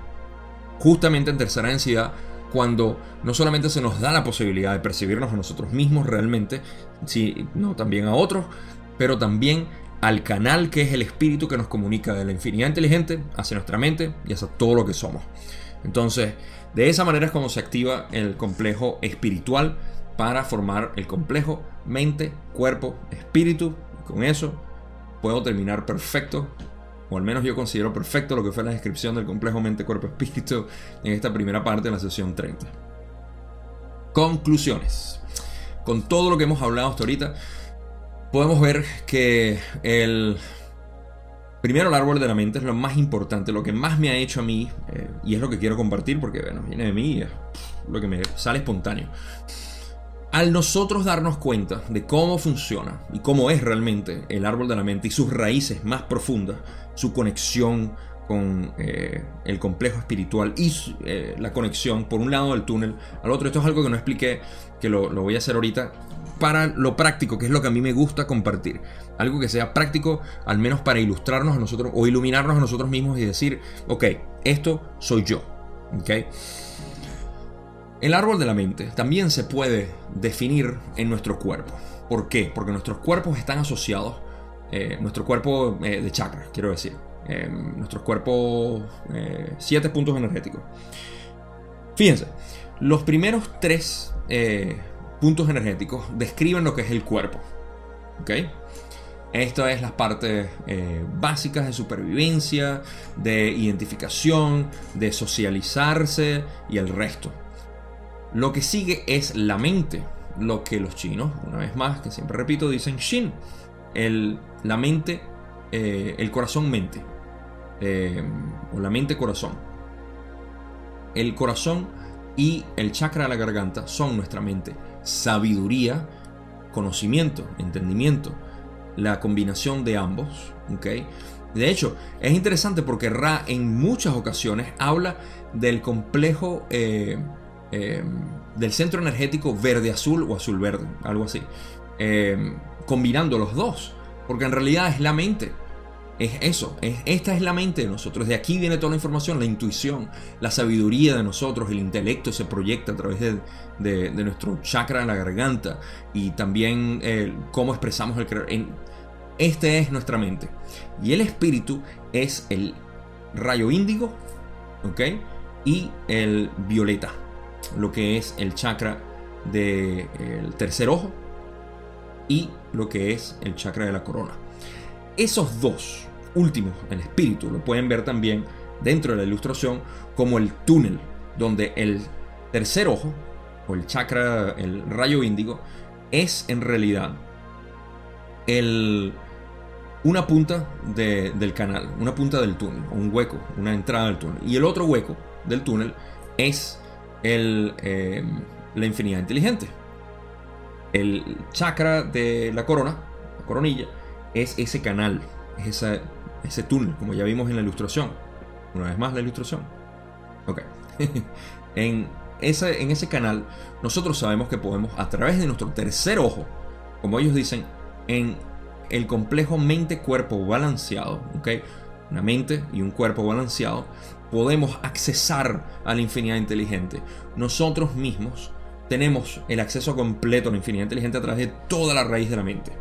Justamente en tercera densidad, cuando no solamente se nos da la posibilidad de percibirnos a nosotros mismos realmente, sino también a otros, pero también al canal que es el espíritu que nos comunica de la infinidad inteligente hacia nuestra mente y hacia todo lo que somos. Entonces, de esa manera es como se activa el complejo espiritual para formar el complejo mente, cuerpo, espíritu. Con eso puedo terminar perfecto, o al menos yo considero perfecto lo que fue la descripción del complejo mente, cuerpo, espíritu en esta primera parte de la sesión 30. Conclusiones. Con todo lo que hemos hablado hasta ahorita, podemos ver que el Primero el árbol de la mente es lo más importante, lo que más me ha hecho a mí, eh, y es lo que quiero compartir porque viene de mí, es lo que me sale espontáneo. Al nosotros darnos cuenta de cómo funciona y cómo es realmente el árbol de la mente y sus raíces más profundas, su conexión con eh, el complejo espiritual y eh, la conexión por un lado del túnel al otro, esto es algo que no expliqué, que lo, lo voy a hacer ahorita, para lo práctico, que es lo que a mí me gusta compartir. Algo que sea práctico, al menos para ilustrarnos a nosotros o iluminarnos a nosotros mismos y decir, ok, esto soy yo. ¿ok?, el árbol de la mente también se puede definir en nuestro cuerpo. ¿Por qué? Porque nuestros cuerpos están asociados, eh, nuestro cuerpo eh, de chakras, quiero decir, eh, nuestros cuerpos, siete puntos energéticos. Fíjense, los primeros tres puntos energéticos describen lo que es el cuerpo. ¿Ok? Esto es las partes básicas de supervivencia, de identificación, de socializarse y el resto. Lo que sigue es la mente, lo que los chinos, una vez más, que siempre repito, dicen Shin, el, la mente, eh, el corazón-mente, eh, o la mente-corazón. El corazón y el chakra de la garganta son nuestra mente. Sabiduría, conocimiento, entendimiento, la combinación de ambos. De hecho, es interesante porque Ra en muchas ocasiones habla del complejo eh, Em, del centro energético verde-azul o azul-verde, algo así. Em, combinando los dos, porque en realidad es la mente. Es eso, es, esta es la mente de nosotros. De aquí viene toda la información, la intuición, la sabiduría de nosotros, el intelecto se proyecta a través de, nuestro chakra en la garganta y también cómo expresamos el creer. este es nuestra mente. Y el espíritu es el rayo índigo. Y el violeta lo que es el chakra del tercer ojo y lo que es el chakra de la corona. Esos dos últimos, el espíritu, lo pueden ver también dentro de la ilustración como el túnel, donde el tercer ojo, o el chakra, el rayo índigo, es en realidad el, una punta del canal, una punta del túnel, un hueco, una entrada del túnel. Y el otro hueco del túnel es el, eh, la infinidad inteligente. El chakra de la corona, la coronilla, es ese canal, es ese túnel, como ya vimos en la ilustración. Una vez más la ilustración. Ok. en, ese, en ese canal, nosotros sabemos que podemos, a través de nuestro tercer ojo, como ellos dicen, en el complejo mente-cuerpo balanceado, ¿ok? Una mente y un cuerpo balanceado, podemos accesar a la infinidad inteligente. Nosotros mismos tenemos el acceso completo a la infinidad inteligente a través de toda la raíz de la mente.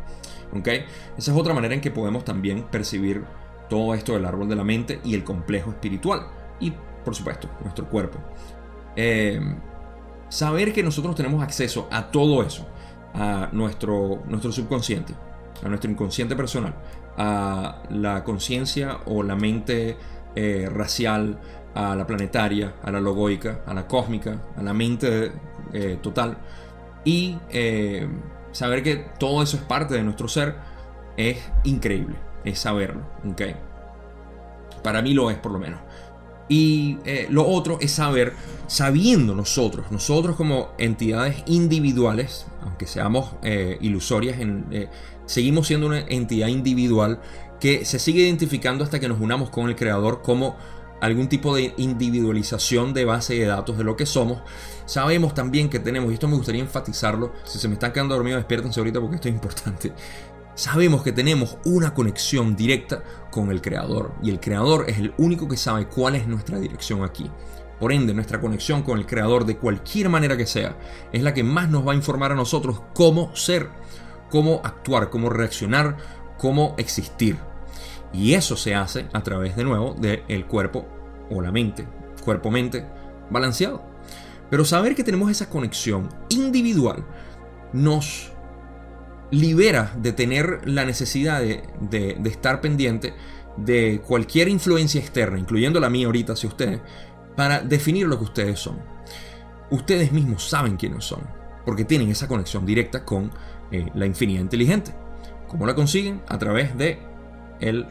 ¿ok? Esa es otra manera en que podemos también percibir todo esto del árbol de la mente y el complejo espiritual. Y, por supuesto, nuestro cuerpo. Eh, saber que nosotros tenemos acceso a todo eso, a nuestro, nuestro subconsciente, a nuestro inconsciente personal, a la conciencia o la mente eh, racial, a la planetaria, a la logoica, a la cósmica, a la mente eh, total. Y eh, saber que todo eso es parte de nuestro ser es increíble, es saberlo. ¿okay? Para mí lo es por lo menos. Y lo otro es saber, sabiendo nosotros, nosotros como entidades individuales, aunque seamos ilusorias seguimos siendo una entidad individual que se sigue identificando hasta que nos unamos con el creador como algún tipo de individualización de base de datos de lo que somos. Sabemos también que tenemos, y esto me gustaría enfatizarlo, si se me están quedando dormidos, despiértense ahorita porque esto es importante. Sabemos que tenemos una conexión directa con el creador y el creador es el único que sabe cuál es nuestra dirección aquí. Por ende, nuestra conexión con el creador de cualquier manera que sea es la que más nos va a informar a nosotros cómo ser cómo actuar, cómo reaccionar, cómo existir. Y eso se hace a través de nuevo del cuerpo o la mente, cuerpo-mente balanceado. Pero saber que tenemos esa conexión individual nos libera de tener la necesidad de, estar pendiente de cualquier influencia externa, incluyendo la mía ahorita, si ustedes, para definir lo que ustedes son. Ustedes mismos saben quiénes son, porque tienen esa conexión directa con eh, la infinidad inteligente. ¿Cómo la consiguen? A través de el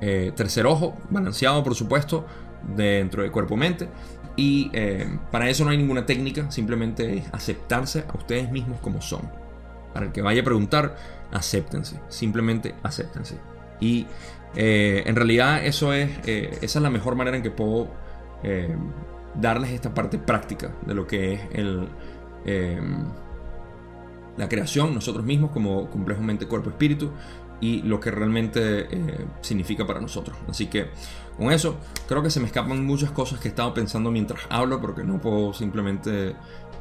eh, tercer ojo, balanceado por supuesto, dentro de cuerpo-mente. Y eh, para eso no hay ninguna técnica, simplemente es aceptarse a ustedes mismos como son. Para el que vaya a preguntar, acéptense, simplemente acéptense. Y en realidad eso es, esa es la mejor manera en que puedo darles esta parte práctica de lo que es la creación, nosotros mismos como complejo mente, cuerpo, espíritu y lo que realmente eh, significa para nosotros. Así que con eso creo que se me escapan muchas cosas que he estado pensando mientras hablo porque no puedo simplemente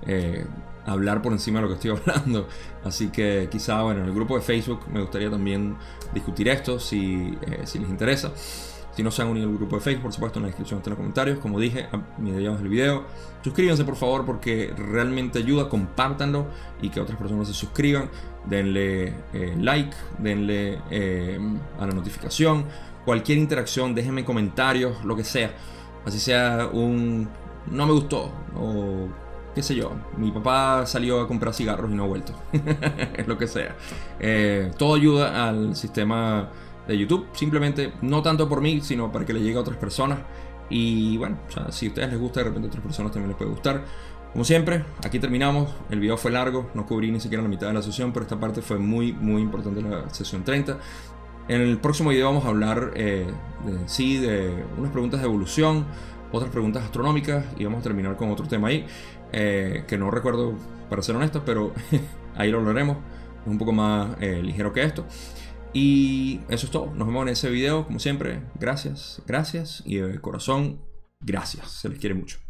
eh, hablar por encima de lo que estoy hablando. Así que quizá bueno, en el grupo de Facebook me gustaría también discutir esto si, eh, si les interesa. Si no se han unido al grupo de Facebook, por supuesto, en la descripción están los comentarios. Como dije a mediados del video, suscríbanse por favor porque realmente ayuda. Compártanlo y que otras personas se suscriban. Denle eh, like, denle eh, a la notificación. Cualquier interacción, déjenme comentarios, lo que sea. Así sea un no me gustó o qué sé yo, mi papá salió a comprar cigarros y no ha vuelto. es lo que sea. Eh, todo ayuda al sistema de YouTube. Simplemente, no tanto por mí, sino para que le llegue a otras personas. Y bueno, si a ustedes les gusta, de repente a otras personas también les puede gustar. Como siempre, aquí terminamos. El video fue largo, no cubrí ni siquiera la mitad de la sesión, pero esta parte fue muy, muy importante la sesión 30. En el próximo video vamos a hablar eh, de, sí, de unas preguntas de evolución, otras preguntas astronómicas y vamos a terminar con otro tema ahí, eh, que no recuerdo para ser honesto, pero ahí lo hablaremos. Es un poco más eh, ligero que esto. Y eso es todo. Nos vemos en ese video, como siempre. Gracias, gracias. Y de corazón, gracias. Se les quiere mucho.